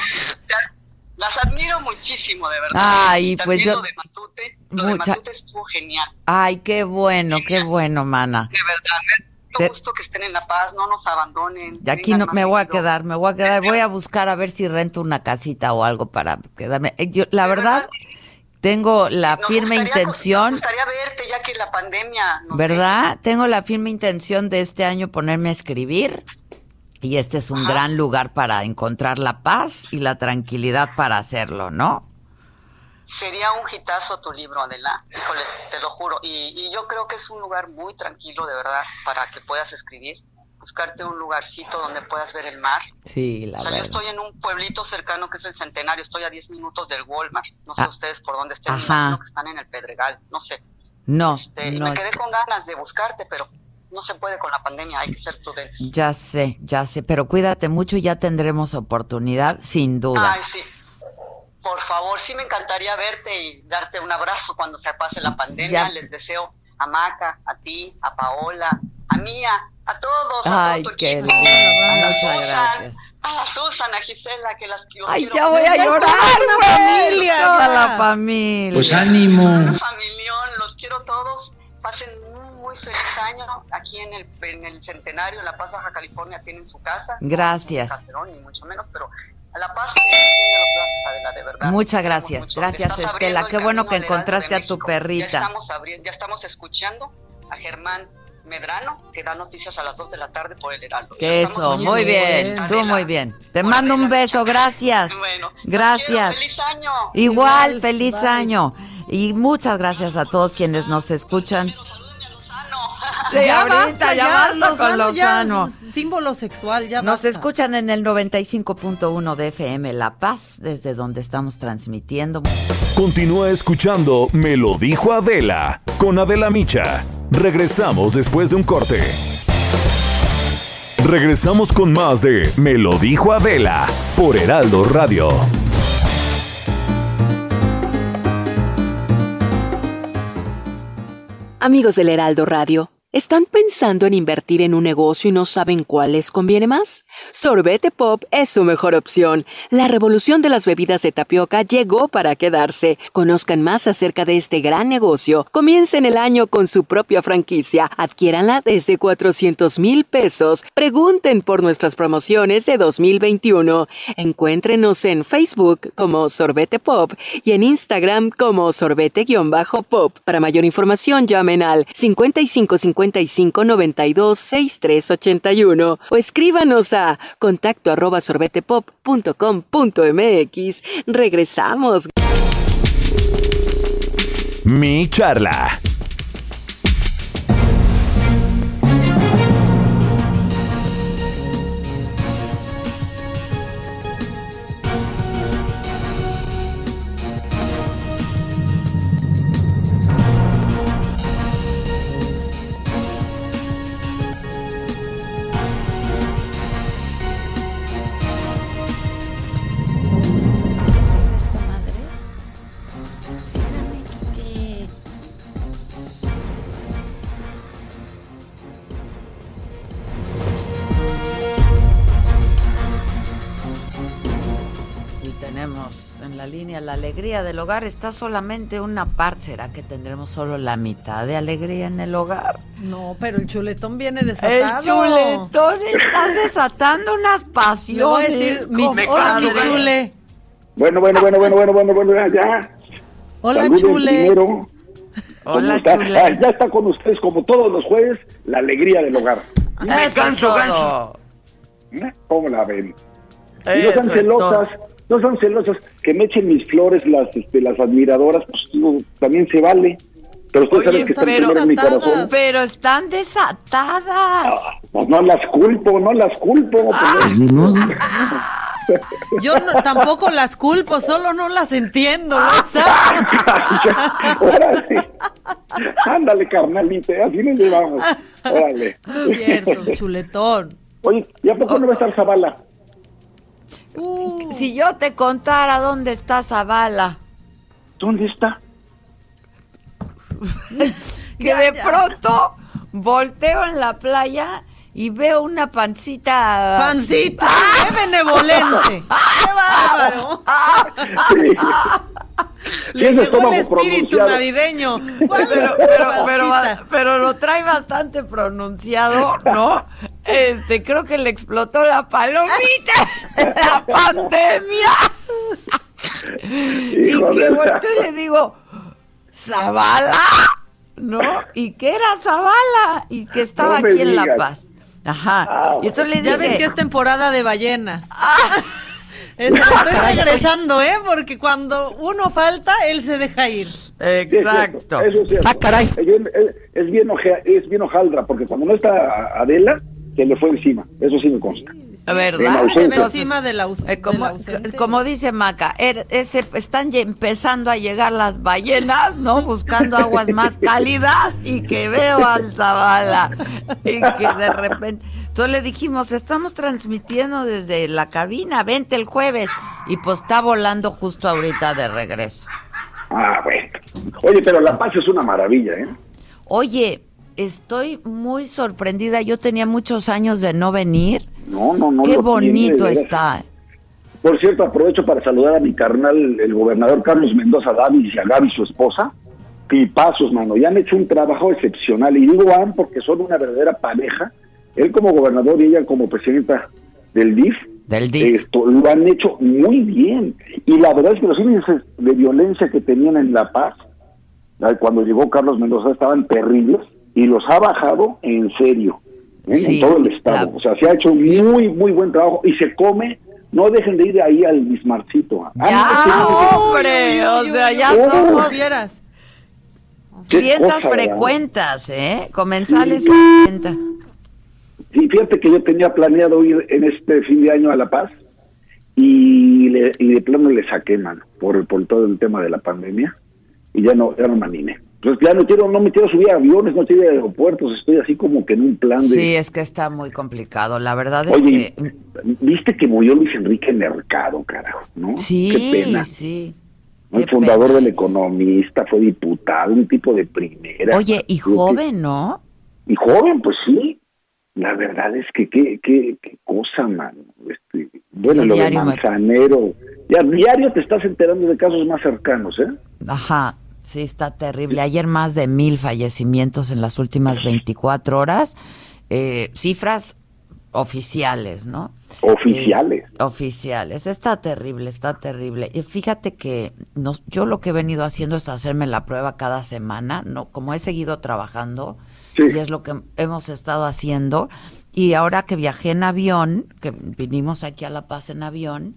Las admiro muchísimo, de verdad. Ay, pues también yo- Lo de Matute, lo de Mucha- Matute estuvo genial. Ay, qué bueno, qué bueno, mana. De verdad, me gusto que estén en La Paz, no nos abandonen. De aquí no me voy a quedar, me voy a quedar, voy a buscar a ver si rento una casita o algo para quedarme. Eh, Yo, la verdad, tengo la Nos firme gustaría- intención, Nos gustaría verte ya que la pandemia nos ¿verdad? Tengo la firme intención de este año ponerme a escribir y este es un gran lugar para encontrar la paz y la tranquilidad para hacerlo, ¿no? Sería un hitazo tu libro, Adela. Híjole, te lo juro. Y, y yo creo que es un lugar muy tranquilo, de verdad, para que puedas escribir. Buscarte un lugarcito donde puedas ver el mar. Sí, la o sea, yo verdad. estoy en un pueblito cercano que es el Centenario. Estoy a 10 minutos del Walmart. No sé Ah. ustedes por dónde estén. Imagino que están en el Pedregal. No sé. No, Este, y no, me quedé con ganas de buscarte, pero no se puede con la pandemia. Hay que ser prudentes. ya sé, ya sé, pero cuídate mucho y ya tendremos oportunidad, sin duda. Ay, sí. Por favor, sí me encantaría verte y darte un abrazo cuando se pase la pandemia. Ya. Les deseo a Maca, a ti, a Paola, a Mía, a todos, a Ay, todo tu qué a la Muchas Susan, gracias. a la Susan, a Gisela, que las quiero. Ay, ya voy a llorar, güey. familia, Toda la familia. Pues ánimo. Una familión, los quiero todos. Pasen un muy feliz año aquí en el, en el Centenario, en La Paz, Baja California, tienen su casa. Gracias. No, ni mucho menos, pero a La Paz, de verdad. Muchas gracias. mucho. Gracias, Estás Estela. Qué bueno que encontraste a tu perrita. Ya estamos, abriendo, ya estamos escuchando a Germán Medrano, que da noticias a las 2 de la tarde por el Heraldo. Que Ya eso, muy bien. Adela. Tú muy bien. Te mando un beso, gracias. Bueno, Gracias. feliz año. Igual, feliz año. Y muchas gracias a todos quienes nos escuchan. Sí, Ya ahorita basta, ya ya, basta Lozano con ya Lozano. es símbolo sexual, ya Nos basta. escuchan en el 95.1 de FM La Paz, desde donde estamos transmitiendo. Continúa escuchando Me lo dijo Adela con Adela Micha. Regresamos después de un corte. Regresamos con más de Me lo dijo Adela por Heraldo Radio. Amigos del Heraldo Radio, ¿están pensando en invertir en un negocio y no saben cuál les conviene más? Sorbete Pop es su mejor opción. La revolución de las bebidas de tapioca llegó para quedarse. Conozcan más acerca de este gran negocio. Comiencen el año con su propia franquicia. Adquiéranla desde 400 mil pesos. Pregunten por nuestras promociones de 2021. Encuéntrenos en Facebook como Sorbete Pop y en Instagram como sorbete-pop. Para mayor información llamen al 55 55 92 63 81 o escríbanos a contacto arroba sorbetepop.com.mx. Regresamos. Mi charla. La línea la alegría del hogar. Está solamente una parte. ¿Será que tendremos solo la mitad de alegría en el hogar? No, pero el chuletón viene El desatado. chuletón estás desatando unas Le pasiones. voy a decir, mi, hola, mi chule. Bueno, bueno, bueno, bueno, bueno, bueno, bueno, ya. Hola, chule. primero. ¿Cómo Hola, está? chule. Ah, ya está con ustedes, como todos los jueves, la alegría del hogar. Eso es todo. ¿Eh? ¿Cómo la ven? Y es celosas, no sean celosas, que me echen mis flores las, este, las admiradoras, pues digo, también se vale. Pero ustedes saben que están pero, en mi corazón. pero están desatadas. Pues no las culpo, no las culpo. pues, Ni modo. Yo no- tampoco las culpo, solo no las entiendo, Ah. ¿no? Órale. Ándale, carnalita, así nos llevamos. Órale. Cierto, chuletón. Oye, ¿y a poco no va a estar Zavala? Si yo te contara dónde está Zavala. ¿Dónde está? que de pronto volteo en la playa y veo una pancita. Pancita, qué benevolente. Qué bárbaro. Le llegó el espíritu pronunciado. navideño. Pero, pero, pero, pero lo trae bastante pronunciado, ¿no? Este, creo que le explotó la palomita, la pandemia. y que volteo y le digo, ¿Zavala? ¿No? Y que era Zavala y que estaba No aquí en La. Paz. Ajá. Y entonces le Ya dije, ven que es temporada de ballenas. Lo estoy regresando, ¿eh? Porque cuando uno falta, él se deja ir. Exacto. Eso es cierto. Ah, caray. Es bien, es, es bien oje- es bien hojaldra, porque cuando no está Adela, se le fue encima. Eso sí me consta. ¿Verdad? Encima de la, Eh, como, como dice Maca, er- ese, están empezando a llegar las ballenas, ¿no? Buscando aguas más cálidas y que veo al Zavala. Y que de repente. Entonces le dijimos, estamos transmitiendo desde la cabina, vente el jueves. Y pues está volando justo ahorita de regreso. Ah, bueno. Oye, pero La Paz es una maravilla, ¿eh? Oye, estoy muy sorprendida. Yo tenía muchos años de no venir. No, no, no. Qué lo bonito tiene, está. Por cierto, aprovecho para saludar a mi carnal, el gobernador Carlos Mendoza Davis y a Gaby, su esposa. Pipazos, mano. Y han hecho un trabajo excepcional. Y digo han porque son una verdadera pareja. Él como gobernador y ella como presidenta del DIF. Del DIF. Esto, lo han hecho muy bien. Y la verdad es que los índices de violencia que tenían en La Paz, cuando llegó Carlos Mendoza, estaban terribles. Y los ha bajado en serio. ¿Eh? Sí, en todo el estado. O sea, se ha hecho muy, muy buen trabajo. Y se come. No dejen de ir ahí al Bismarcito. Ah, Ya, hombre, o sea, ya Oh. somos clientas frecuentas, ¿eh? Comensales Sí. frecuentas. Sí, fíjate que yo tenía planeado ir en este fin de año a La Paz y, le- y de plano le saqué, mano, por, por todo el tema de la pandemia y ya no, ya no me animé. Entonces ya no quiero, no me quiero subir a aviones, no quiero ir a aeropuertos, estoy así como que en un plan de... Sí, es que está muy complicado. La verdad es Oye, que viste que murió Luis Enrique Mercado, carajo, ¿no? sí, Qué pena. sí. ¿no? El fundador del Economista, fue diputado, un tipo de primera. Oye, y joven, ¿no? Y joven, pues sí. La verdad es que qué, qué, qué cosa, mano. Este, bueno, lo de Manzanero. Ya diario te estás enterando de casos más cercanos, ¿eh? Ajá, sí, está terrible. Ayer más de mil fallecimientos en las últimas 24 horas. Eh, cifras oficiales, ¿no? Oficiales. Es- oficiales. Está terrible, está terrible. Y fíjate que nos, yo lo que he venido haciendo es hacerme la prueba cada semana, ¿no? Como he seguido trabajando, y es lo que hemos estado haciendo. Y ahora que viajé en avión, que vinimos aquí a La Paz en avión,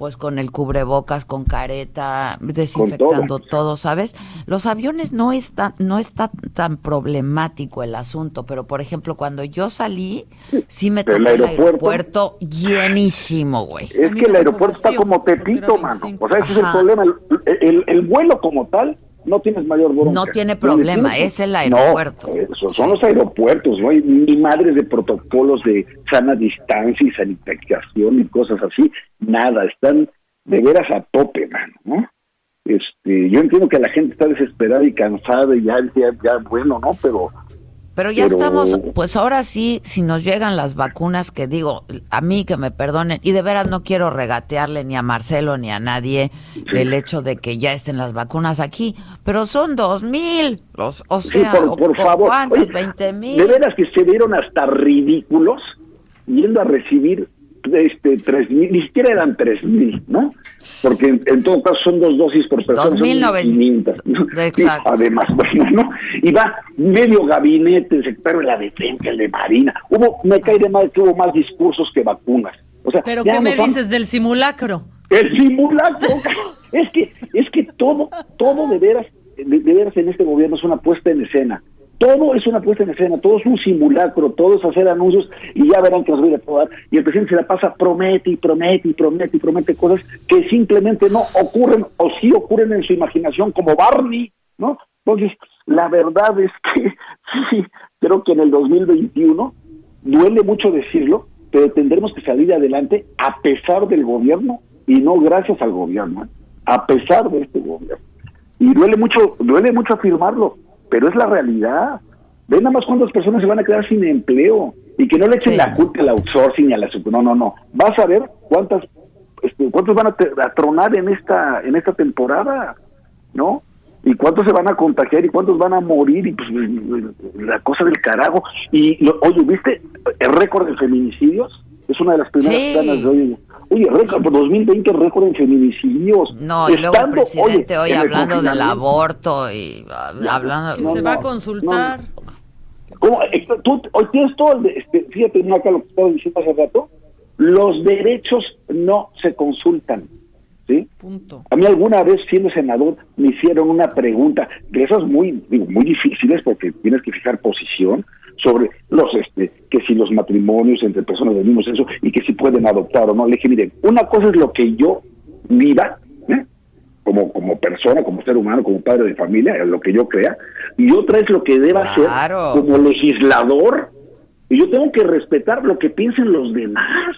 pues con el cubrebocas, con careta, desinfectando todo. ¿sabes? Los aviones no está, no está tan problemático el asunto, pero por ejemplo, cuando yo salí, sí me tocó el el aeropuerto- llenísimo, güey. Es que el aeropuerto está como Tepito, mano. O sea, ese es el problema. El, el- el vuelo como tal no tienes mayor bronca. No tiene problema, tienes- es el aeropuerto. No, eso son los aeropuertos, no hay ni madres de protocolos de sana distancia y sanitización y cosas así, nada, están de veras a tope, mano, ¿no? Este, yo entiendo que la gente está desesperada y cansada y ya, ya, ya bueno, ¿no? Pero Pero ya Pero- estamos, pues ahora sí, si nos llegan las vacunas, que digo, a mí que me perdonen, y de veras no quiero regatearle ni a Marcelo ni a nadie el hecho de que ya estén las vacunas aquí, pero son dos mil, los- o Sí, sea, por, o- por o favor. ¿cuántos? Oye, ¿Veinte mil? De veras que se vieron hasta ridículos yendo a recibir este tres mil, ni siquiera eran tres mil, ¿no? Porque en, en todo caso son dos dosis por persona. Dos mil son noven- 500, ¿no? Sí, además, bueno, ¿no? Y va medio gabinete, el secretario de la defensa, el de Marina. Hubo, me cae de mal que hubo más discursos que vacunas. O sea, ¿Pero qué me vamos- dices del simulacro? el simulacro. es que es que todo todo de veras de, de veras en este gobierno es una puesta en escena. Todo es una puesta en escena, todo es un simulacro, todo es hacer anuncios y ya verán que nos voy a dar. Y el presidente se la pasa promete y promete y promete y promete cosas que simplemente no ocurren o sí ocurren en su imaginación como Barney, ¿no? Entonces, la verdad es que sí, creo que en el 2021 duele mucho decirlo, pero tendremos que salir adelante a pesar del gobierno y no gracias al gobierno, ¿eh? a pesar de este gobierno. Y duele mucho, duele mucho afirmarlo, pero es la realidad. Ven nada más cuántas personas se van a quedar sin empleo y que no le echen la culpa al outsourcing y a la no, no, no. Vas a ver cuántas este, cuántos van a, tronar en esta en esta temporada, ¿no? y cuántos se van a contagiar y cuántos van a morir y pues la cosa del carajo y lo- oye viste el récord de feminicidios es una de las primeras Sí. planas de hoy oye récord por 2020 récord en feminicidios No, y luego el presidente oye, hoy hablando del aborto y ah, hablando... Que se va a consultar. ¿Cómo? Eh, Tú, hoy tienes todo, el de- este, fíjate, no acá lo que estaba diciendo hace rato, los derechos no se consultan, ¿sí? Punto. A mí alguna vez, siendo senador, me hicieron una pregunta de esas muy, digo, muy difíciles porque tienes que fijar posición sobre los, este, que si los matrimonios entre personas del mismo sexo y que si pueden adoptar o no. Le dije, miren, una cosa es lo que yo viva, ¿eh? como, como persona, como ser humano, como padre de familia, lo que yo crea, y otra es lo que deba Claro. ser como legislador, y yo tengo que respetar lo que piensen los demás.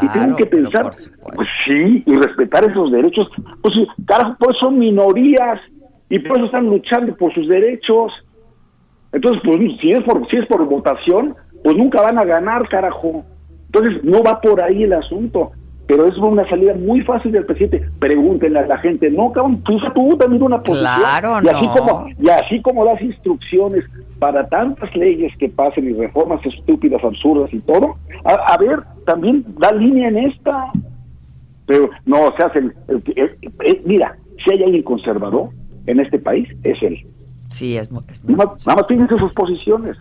y tengo que pensar, pues sí, y respetar esos derechos. Pues carajo, pues son minorías y por eso están luchando por sus derechos. Entonces, pues si es por si es por votación, pues nunca van a ganar, carajo. Entonces, no va por ahí el asunto. Pero es una salida muy fácil del presidente. Pregúntenle a la gente, no, cabrón, tú, tú también una posición. Claro, y así no. como Y así como das instrucciones para tantas leyes que pasen y reformas estúpidas, absurdas y todo, a, a ver, también da línea en esta. Pero no, se hacen. el- el- mira, si hay alguien conservador en este país, es él. Sí, es muy... Nada más, nada más fíjense sus posiciones,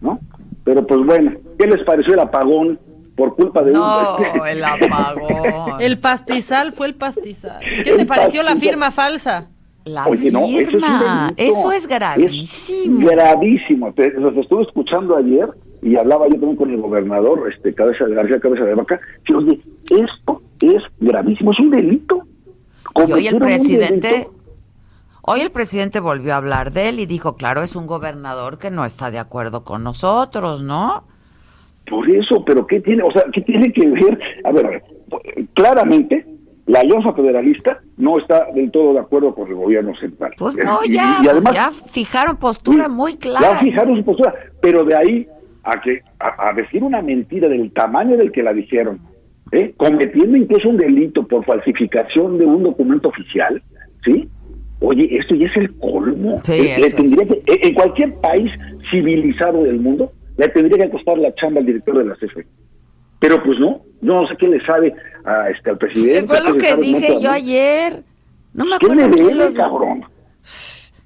¿no? Pero pues bueno, ¿qué les pareció el apagón por culpa de No, un... el apagón. El pastizal fue el pastizal. ¿Qué te pareció la firma falsa? La Oye, no, eso es un firma, eso es gravísimo. Es gravísimo. Los estuve escuchando ayer y hablaba yo también con el gobernador, este Cabeza de García Cabeza de Vaca, que oye, esto es gravísimo, es un delito. Y hoy el presidente, delito. Hoy el presidente volvió a hablar de él y dijo, claro, es un gobernador que no está de acuerdo con nosotros, ¿no? Por eso, pero ¿qué tiene, o sea, qué tiene que ver? A ver, claramente la Alianza Federalista no está del todo de acuerdo con el gobierno central. Pues Eh, no, ya, y pues además, ya fijaron postura muy Ya clara. fijaron su postura, pero de ahí a que a, a decir una mentira del tamaño del que la dijeron, ¿eh? cometiendo incluso un delito por falsificación de un documento oficial, ¿sí? Oye, esto ya es el colmo. Sí, Eh, le tendría que- eh, en cualquier país civilizado del mundo, le tendría que costar la chamba al director de la CFE. Pero pues no, no sé qué le sabe a, este, al presidente. Fue lo que dije yo ayer. No me ¿Qué le acuerdo debe, cabrón?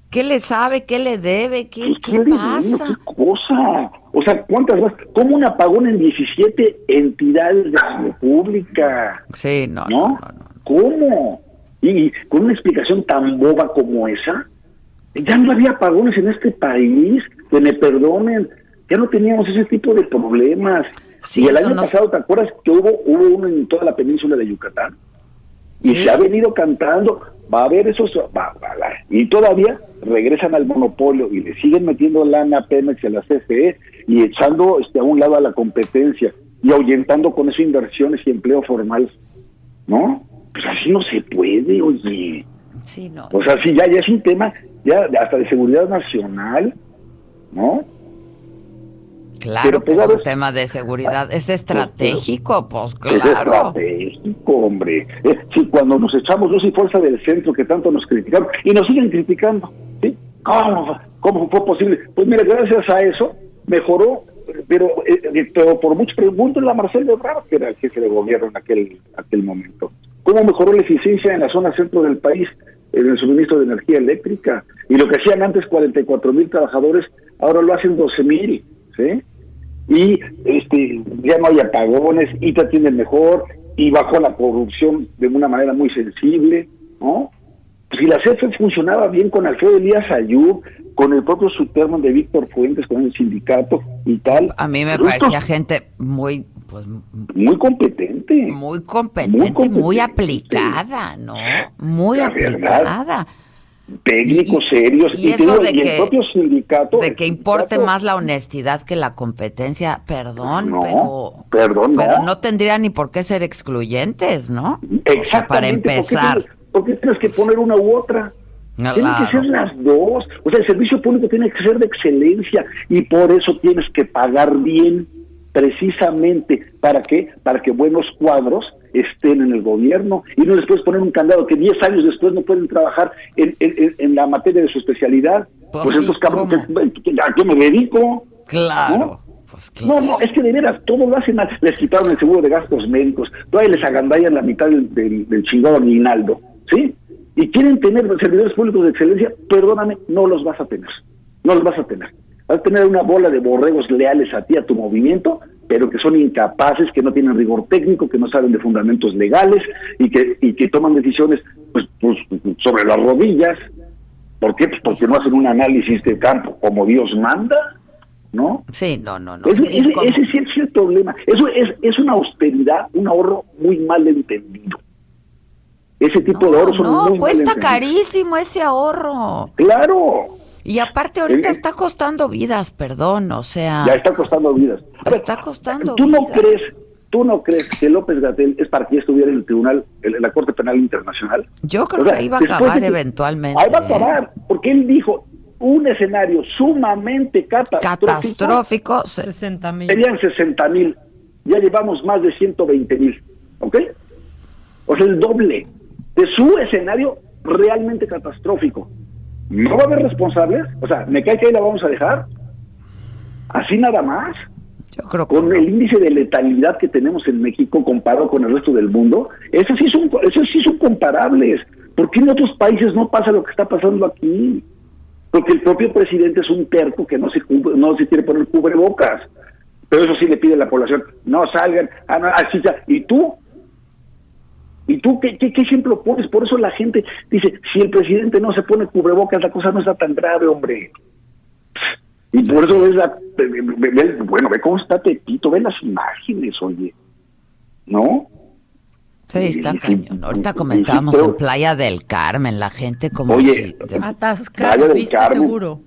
¿Qué le sabe? ¿Qué le debe? ¿Qué, ¿Qué qué le debe? pasa? ¿Qué cosa? O sea, ¿cuántas más? ¿Cómo un apagón en 17 entidades de la República? Sí, no, ¿No? ¿Cómo? Y con una explicación tan boba como esa, ya no había apagones en este país, que me perdonen, ya no teníamos ese tipo de problemas. Sí, y el año no- pasado, ¿te acuerdas que hubo, hubo uno en toda la península de Yucatán? Y se ha venido cantando, va a haber esos, va- va- va- y todavía regresan al monopolio y le siguen metiendo lana a Pemex y a la CFE y echando este, a un lado a la competencia y ahuyentando con eso inversiones y empleo formal, ¿no? Pues así no se puede, oye. Sí, no. O sea, sí, ya, ya es un tema ya hasta de seguridad nacional, ¿no? Claro Pero pues, es un tema de seguridad. Es estratégico, pues Es claro. estratégico, hombre. Eh, sí, cuando nos echamos luz y fuerza del centro que tanto nos criticaron y nos siguen criticando, ¿sí? ¿Cómo, cómo fue posible? Pues mira, gracias a eso mejoró, pero, eh, eh, pero por mucho pregúntenle a Marcelo Ebrard, que era el jefe de gobierno en aquel, aquel momento. ¿Cómo mejoró la eficiencia en la zona centro del país en el suministro de energía eléctrica? Y lo que hacían antes 44 mil trabajadores, ahora lo hacen 12 mil, ¿sí? y este ya no hay apagones y te atienden mejor y bajó la corrupción de una manera muy sensible, ¿no? Si la CFE funcionaba bien con Alfredo Elías Ayub, con el propio Suterman de Víctor Fuentes, con el sindicato y tal. A mí me esto- parecía gente muy, pues, muy competente. Muy competente, muy, aplicada, ¿no? Muy La verdad. aplicada. técnicos serios y y, te eso digo, de y que- el propio sindicato De que importe sindicato- más la honestidad que la competencia, perdón, No, pero, perdón, no. pero no tendría ni por qué ser excluyentes, ¿no? O sea, para Exactamente, ¿por qué empezar. tienes- ¿Por qué tienes que poner una u otra? Tienen que ser las dos. O sea, el servicio público tiene que ser de excelencia y por eso tienes que pagar bien, precisamente. ¿Para qué? Para que buenos cuadros estén en el gobierno y no les puedes poner un candado que 10 años después no pueden trabajar en, en- en- la materia de su especialidad. Pues Pues, sí, ¿qué- qué- ¿a qué me dedico? Claro. pues ¿No? No, no, es que de veras, todo lo hacen mal. Les quitaron el seguro de gastos médicos, todavía les agandallan la mitad del, del, del chingado aguinaldo, ¿sí? Y quieren tener servidores públicos de excelencia, perdóname, no los vas a tener. No los vas a tener. Vas a tener una bola de borregos leales a ti, a tu movimiento, pero que son incapaces, que no tienen rigor técnico, que no saben de fundamentos legales y que, y que toman decisiones pues, pues, sobre las rodillas. ¿Por qué? Pues porque no hacen un análisis de campo como Dios manda, ¿no? Sí, no, no, no. Ese, sí es el problema. Eso es, es una austeridad, un ahorro muy mal entendido. Ese tipo de ahorros son no, muy cuesta carísimo ese ahorro. Claro, Y aparte ahorita Eh, está costando vidas, perdón, o sea, ya está costando vidas. Ver, está costando ¿Tú no vidas. crees, tú no crees que López Gatel es para que estuviera en el tribunal, en la Corte Penal Internacional? Yo creo O sea, que iba a acabar de eventualmente. Ahí va a acabar, porque él dijo, un escenario sumamente catastrófico, Catastrófico. se- 60 mil. serían 60 mil. Ya llevamos más de 120 mil. ¿Ok? O sea, el doble de su escenario realmente catastrófico. ¿No va a haber responsables? O sea, ¿me cae que ahí la vamos a dejar? ¿Así nada más? Yo creo Con el índice de letalidad que tenemos en México comparado con el resto del mundo, esos sí son, esos sí son comparables. ¿Por qué en otros países no pasa lo que está pasando aquí? Porque el propio presidente es un terco que no se, no se quiere poner cubrebocas. Pero eso sí le pide a la población, no salgan, ah, no, así ya. ¿Y tú? ¿Y tú qué, qué, qué ejemplo pones? Por eso la gente dice, si el presidente no se pone cubrebocas, la cosa no está tan grave, hombre. Y por eso ves la, ve- ve- ve- bueno, ve cómo está Tepito, ve las imágenes, oye. ¿No? Sí, está Sí, cañón. Ahorita sí, comentábamos pero- en Playa del Carmen, la gente como Oye, si- de- Atascado, Playa del viste Carmen. seguro.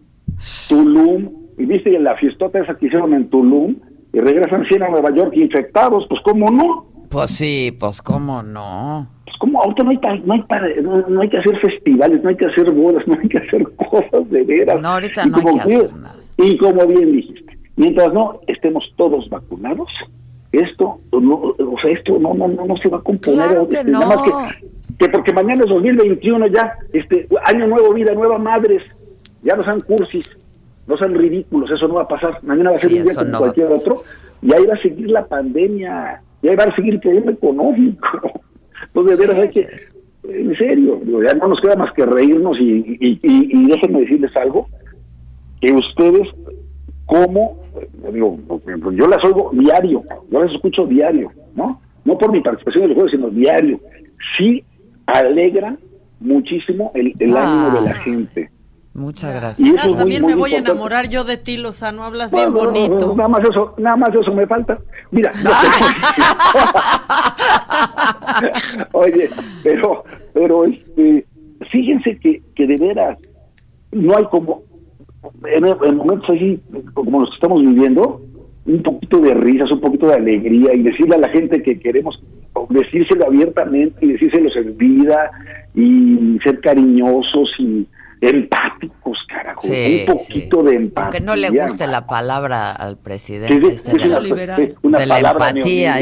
Tulum, y viste la fiestota esa que hicieron en Tulum, y regresan 100 a Nueva York infectados, pues cómo no, Pues sí, pues cómo no. pues cómo ahorita no hay, pa- no, hay para- no, no hay que hacer festivales, no hay que hacer bodas, no hay que hacer cosas de veras. No, ahorita Y no hay como que hacer nada. Y como bien dijiste, mientras no estemos todos vacunados, esto no, o sea, esto no, no, no, no se va a componer. Claro que Este, nada más no. que, que porque mañana es 2021 ya, este año nuevo, vida nueva, madres, ya no sean cursis, no sean ridículos, eso no va a pasar. Mañana va a ser Sí, un día como cualquier otro, y ahí va a seguir la pandemia, y ahí va a seguir el problema económico. Entonces, de veras hay que, en serio, ya no nos queda más que reírnos y, y, y, y déjenme decirles algo, que ustedes, como, eh, digo, yo las oigo diario, yo las escucho diario, ¿no? No por mi participación en el juego, sino diario. Sí alegra muchísimo el, el Ah. ánimo de la gente. Muchas gracias. Ah, muy, también muy me voy a enamorar yo de ti, Lozano. Hablas No, bien no, no, bonito. no, nada más eso, nada más eso me falta. Mira, oye, pero, pero este, fíjense que, que de veras no hay como en, en momentos así como los que estamos viviendo un poquito de risas, un poquito de alegría y decirle a la gente que queremos decírselo abiertamente y decírselos en vida y ser cariñosos y empáticos, carajo, Sí, un poquito de empatía. Aunque no le guste la palabra al presidente Sí, sí, este de, la, una, sí, una de la empatía.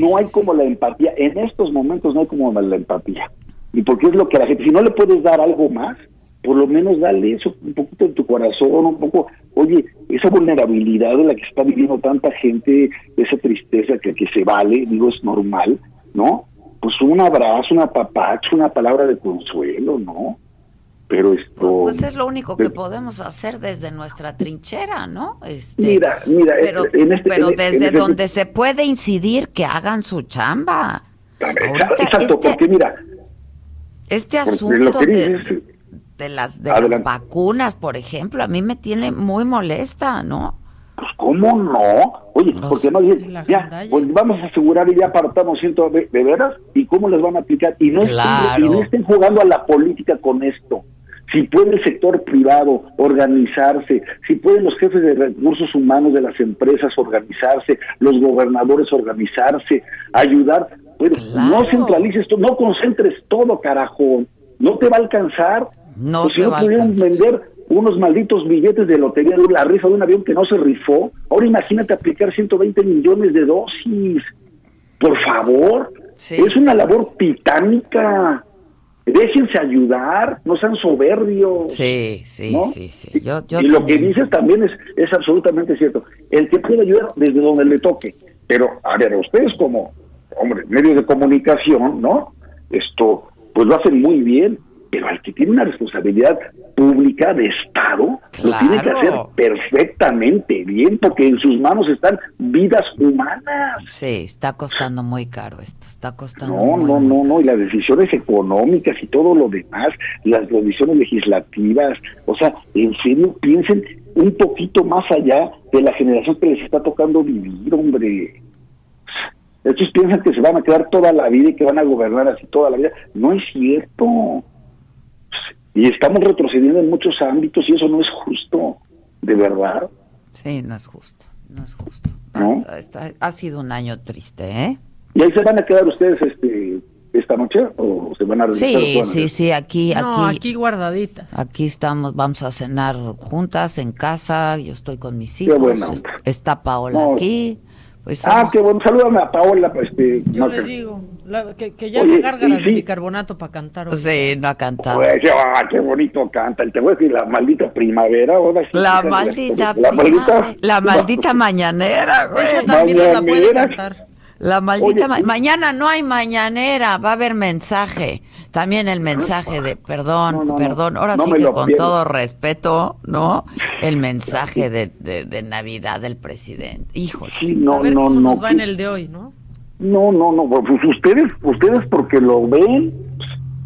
no hay como la empatía. En estos momentos no hay como la empatía. Y porque es lo que la gente, si no le puedes dar algo más, por lo menos dale eso, un poquito de tu corazón, un poco, oye, esa vulnerabilidad de la que está viviendo tanta gente, esa tristeza que, que se vale, digo, es normal, ¿no? Pues un abrazo, un apapacho, una palabra de consuelo, ¿no? Pero esto... Pues es lo único que de- podemos hacer desde nuestra trinchera, ¿no? Este, Mira, mira, pero, en este- pero en- en desde este- donde se puede incidir que hagan su chamba. Ahorita Exacto, este- porque mira, Este asunto de, de las de las vacunas, por ejemplo, a mí me tiene muy molesta, ¿no? Pues, ¿cómo no? Oye, porque más bien, ya, pues vamos a asegurar y ya apartamos ciento de, de veras, ¿y cómo les van a aplicar? Y no, Claro. estén, y no estén jugando a la política con esto. Si puede el sector privado organizarse, si pueden los jefes de recursos humanos de las empresas organizarse, los gobernadores organizarse, ayudar, pero no centralices todo, no concentres todo, carajo, no te va a alcanzar. No Pues si te no va pudieron vender unos malditos billetes de lotería de la rifa de un avión que no se rifó, ahora imagínate aplicar 120 millones de dosis. Por favor, es una labor titánica. Déjense ayudar, no sean soberbios. Sí, sí, ¿no? sí, sí. Yo, yo y lo que dices también es, es absolutamente cierto. El que puede ayudar desde donde le toque. Pero, a ver, ustedes como, hombre, medios de comunicación, ¿no? Esto, pues lo hacen muy bien. Pero al que tiene una responsabilidad pública de Estado, lo tiene que hacer perfectamente bien, porque en sus manos están vidas humanas. Sí, está costando muy caro esto, está costando No, muy, no, muy no, no, y las decisiones económicas y todo lo demás, las decisiones legislativas, o sea, en serio, piensen un poquito más allá de la generación que les está tocando vivir, hombre. Estos piensan que se van a quedar toda la vida y que van a gobernar así toda la vida. No es cierto. Y estamos retrocediendo en muchos ámbitos y eso no es justo, de verdad. Sí, no es justo, no es justo. ¿No? Ha sido un año triste, ¿eh? Y ahí se van a quedar ustedes este, esta noche o se van a? Sí, sí, sí, aquí, No, aquí, aquí guardaditas. aquí estamos, vamos a cenar juntas en casa, yo estoy con mis Qué hijos, buena es- onda. está Paola No. aquí, pues Ah, qué bueno. Salúdame a Paola. Este, Yo Maca. le digo la- que, que ya Oye, me gárgaras y de sí. bicarbonato para cantar. hoy. Sí, no ha cantado. Pues, ah, qué bonito canta. Y Te voy a decir la maldita primavera. Ahora sí, La hija de maldita, la maldita, la maldita mañanera, güey. Esa también nos la puede Mañanera. cantar. La maldita Oye, ma- y- mañana no hay mañanera, va a haber mensaje. También el mensaje de perdón, No, no, perdón. Ahora No sí que con pierdo. todo respeto, ¿no? El mensaje de, de, de Navidad del presidente. Híjole. Sí, no, a ver no, cómo no. nos va en el de hoy, ¿no? No, no, no. Pues ustedes, ustedes porque lo ven.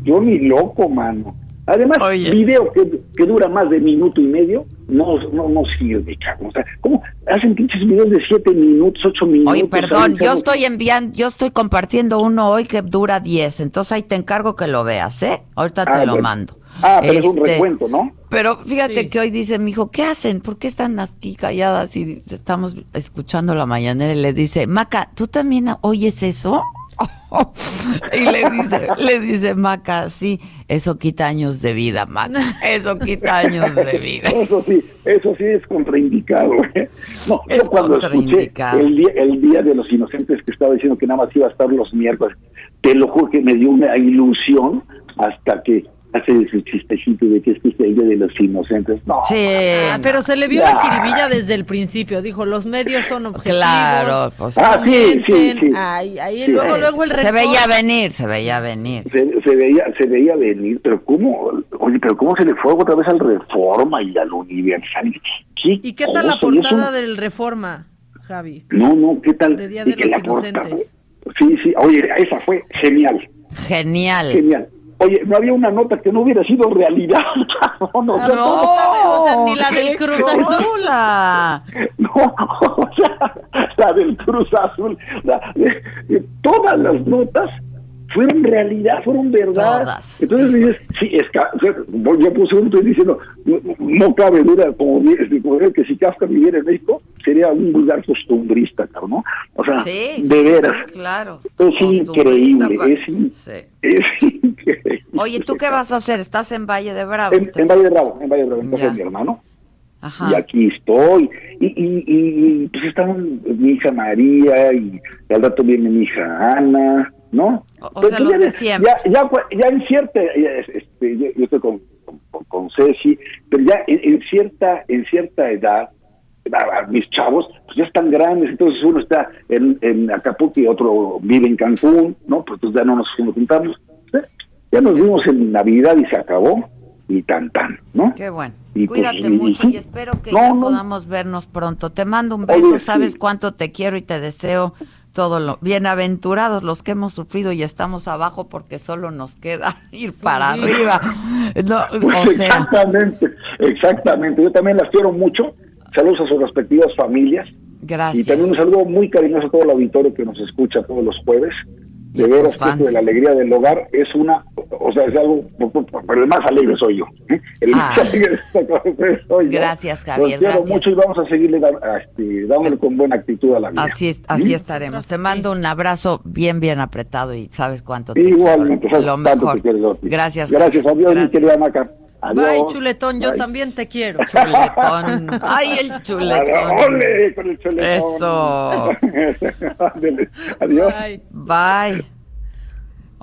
Yo ni loco, mano. Además, Oye. video que, que dura más de minuto y medio no, no, no sirve, cabrón. O sea, ¿cómo hacen pinches videos de siete minutos, ocho minutos? Oye, perdón, ¿sabes? yo estoy enviando, yo estoy compartiendo uno hoy que dura 10, entonces ahí te encargo que lo veas, ¿eh? Ahorita te Ah, lo bueno. mando. Ah, pero es un Este, recuento, ¿no? Pero fíjate Sí. que hoy dice mi hijo, ¿qué hacen? ¿Por qué están aquí calladas y estamos escuchando la mañanera? Y le dice, Maca, ¿tú también oyes eso? y le dice, le dice Maca, sí, eso quita años de vida, Maca, eso quita años de vida. Eso sí, eso sí es contraindicado. ¿eh? No, Es yo cuando escuché contraindicado. el día, el día de los inocentes que estaba diciendo que nada más iba a estar los miércoles, te lo juro que me dio una ilusión hasta que hace ese chistecito de que este es el día de los inocentes. No, Sí, Ah, pero se le vio Ya. la jiribilla desde el principio. Dijo, los medios son objetivos. Claro, pues Ah, sí, sí, sí. Ay, ahí Sí. luego, luego el se veía venir, se veía venir. se, se veía se veía venir, pero cómo, oye, pero cómo se le fue otra vez al Reforma y al Universal. ¿Qué ¿Y qué tal la portada del Reforma, Javi? No, no, ¿qué tal? De Día de los la portada- Inocentes. Sí, sí, oye, esa fue genial. Genial. Genial. Oye, no había una nota que no hubiera sido realidad. no, no, o sea, No, o sea, ni la del Cruz Azul. no, o sea, la del Cruz Azul. la- eh, todas las notas fueron realidad, fueron verdad. Todas. Entonces dices, sí, es yo puse un estoy diciendo, no, no cabe duda, como, di- como que si Kafka viviera en México, sería un lugar costumbrista, ¿no? O sea, Sí, de veras. sí, claro. Es increíble, pa- es, in- Sí. es increíble. Oye, ¿tú qué vas a hacer? ¿Estás en Valle de Bravo? En, en Valle de Bravo, en Valle de Bravo, en casa Ya. de mi hermano. Ajá. Y aquí estoy. Y, y, y, y, pues estaban mi hija María y al rato viene mi hija Ana, ¿no? O- o sea, los ya, de siempre. Ya, ya, cu- ya en cierta, este, yo, yo estoy con, con, con Ceci, pero ya en, en cierta en cierta edad, a- a mis chavos, pues ya están grandes, entonces uno está en, en Acapulco y otro vive en Cancún, ¿no? Pues entonces ya no nos juntamos. ¿eh? Ya nos vimos en Navidad y se acabó, y tan tan, ¿no? Qué bueno. Y pues, Cuídate mucho sí. y espero que No, ya no. podamos vernos pronto. Te mando un Oye, beso, sí. sabes cuánto te quiero y te deseo todo lo bienaventurados los que hemos sufrido y estamos abajo porque solo nos queda ir para arriba. No, o sea, exactamente, exactamente. Yo también las quiero mucho. Saludos a sus respectivas familias. gracias. Y también un saludo muy cariñoso a todo el auditorio que nos escucha todos los jueves. De a veras, tus que esto fans. de la alegría del hogar es una, o sea, es algo, pero el más alegre soy yo. ¿eh? El más Ah. alegre soy yo. Gracias, Los Javier, quiero gracias. mucho y vamos a seguirle a este, dándole con buena actitud a la vida. Así, es, así estaremos. Te mando un abrazo bien, bien apretado y sabes cuánto te Igualmente, quiero. sabes Lo cuánto mejor. te quiero. Gracias. Gracias, Javier. adiós, mi Gracias. querida Maca. Adiós. Bye, chuletón, yo también te quiero. Chuletón. Ay, el chuletón. ¡Ole! Con el chuletón. Eso. Adiós. Bye. Bye.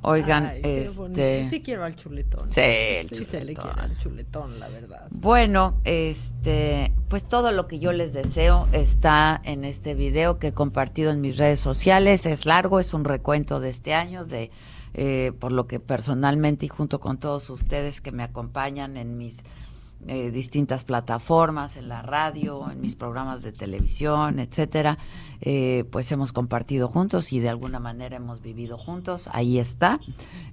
Oigan, Ay, este. Sí quiero al chuletón. Sí, el Sí se le chuletón. quiere al chuletón, la verdad. Bueno, este, pues todo lo que yo les deseo está en este video que he compartido en mis redes sociales. Es largo, es un recuento de este año, de eh, por lo que personalmente y junto con todos ustedes que me acompañan en mis eh, distintas plataformas, en la radio, en mis programas de televisión, etcétera, eh, pues hemos compartido juntos y de alguna manera hemos vivido juntos. Ahí está,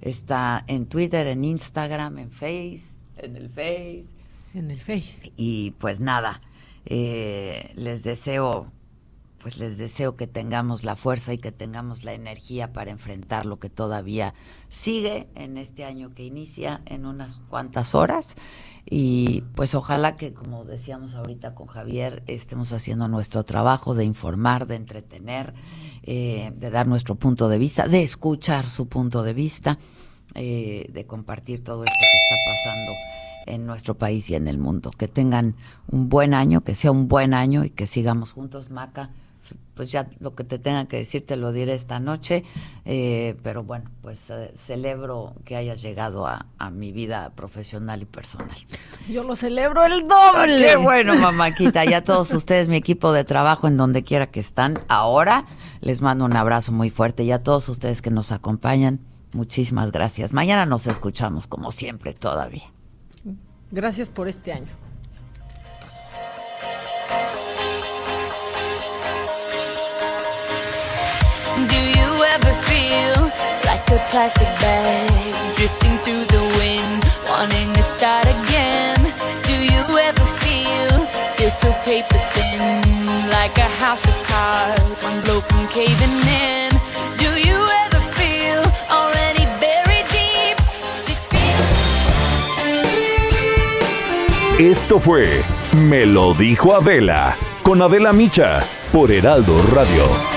está en Twitter, en Instagram, en Face, en el Face. En el Face. Y pues nada, eh, les deseo, pues les deseo que tengamos la fuerza y que tengamos la energía para enfrentar lo que todavía sigue en este año que inicia en unas cuantas horas. Y pues ojalá que, como decíamos ahorita con Javier, estemos haciendo nuestro trabajo de informar, de entretener, eh, de dar nuestro punto de vista, de escuchar su punto de vista, eh, de compartir todo esto que está pasando en nuestro país y en el mundo. Que tengan un buen año, que sea un buen año y que sigamos juntos, Maca pues ya lo que te tenga que decir te lo diré esta noche, eh, pero bueno, pues eh, celebro que hayas llegado a, mi vida profesional y personal. Yo lo celebro el doble. Qué bueno, mamáquita, y a todos ustedes, mi equipo de trabajo en donde quiera que están, ahora les mando un abrazo muy fuerte y a todos ustedes que nos acompañan, muchísimas gracias. Mañana nos escuchamos como siempre todavía. Gracias por este año. You ever feel like a plastic bag drifting through the wind, wanting to start again? Do you ever feel feel so paper thin, like a house of cards, one blow from caving in? Do you ever feel already buried deep, six feet? Esto fue Me lo dijo Adela con Adela Micha por Heraldo Radio.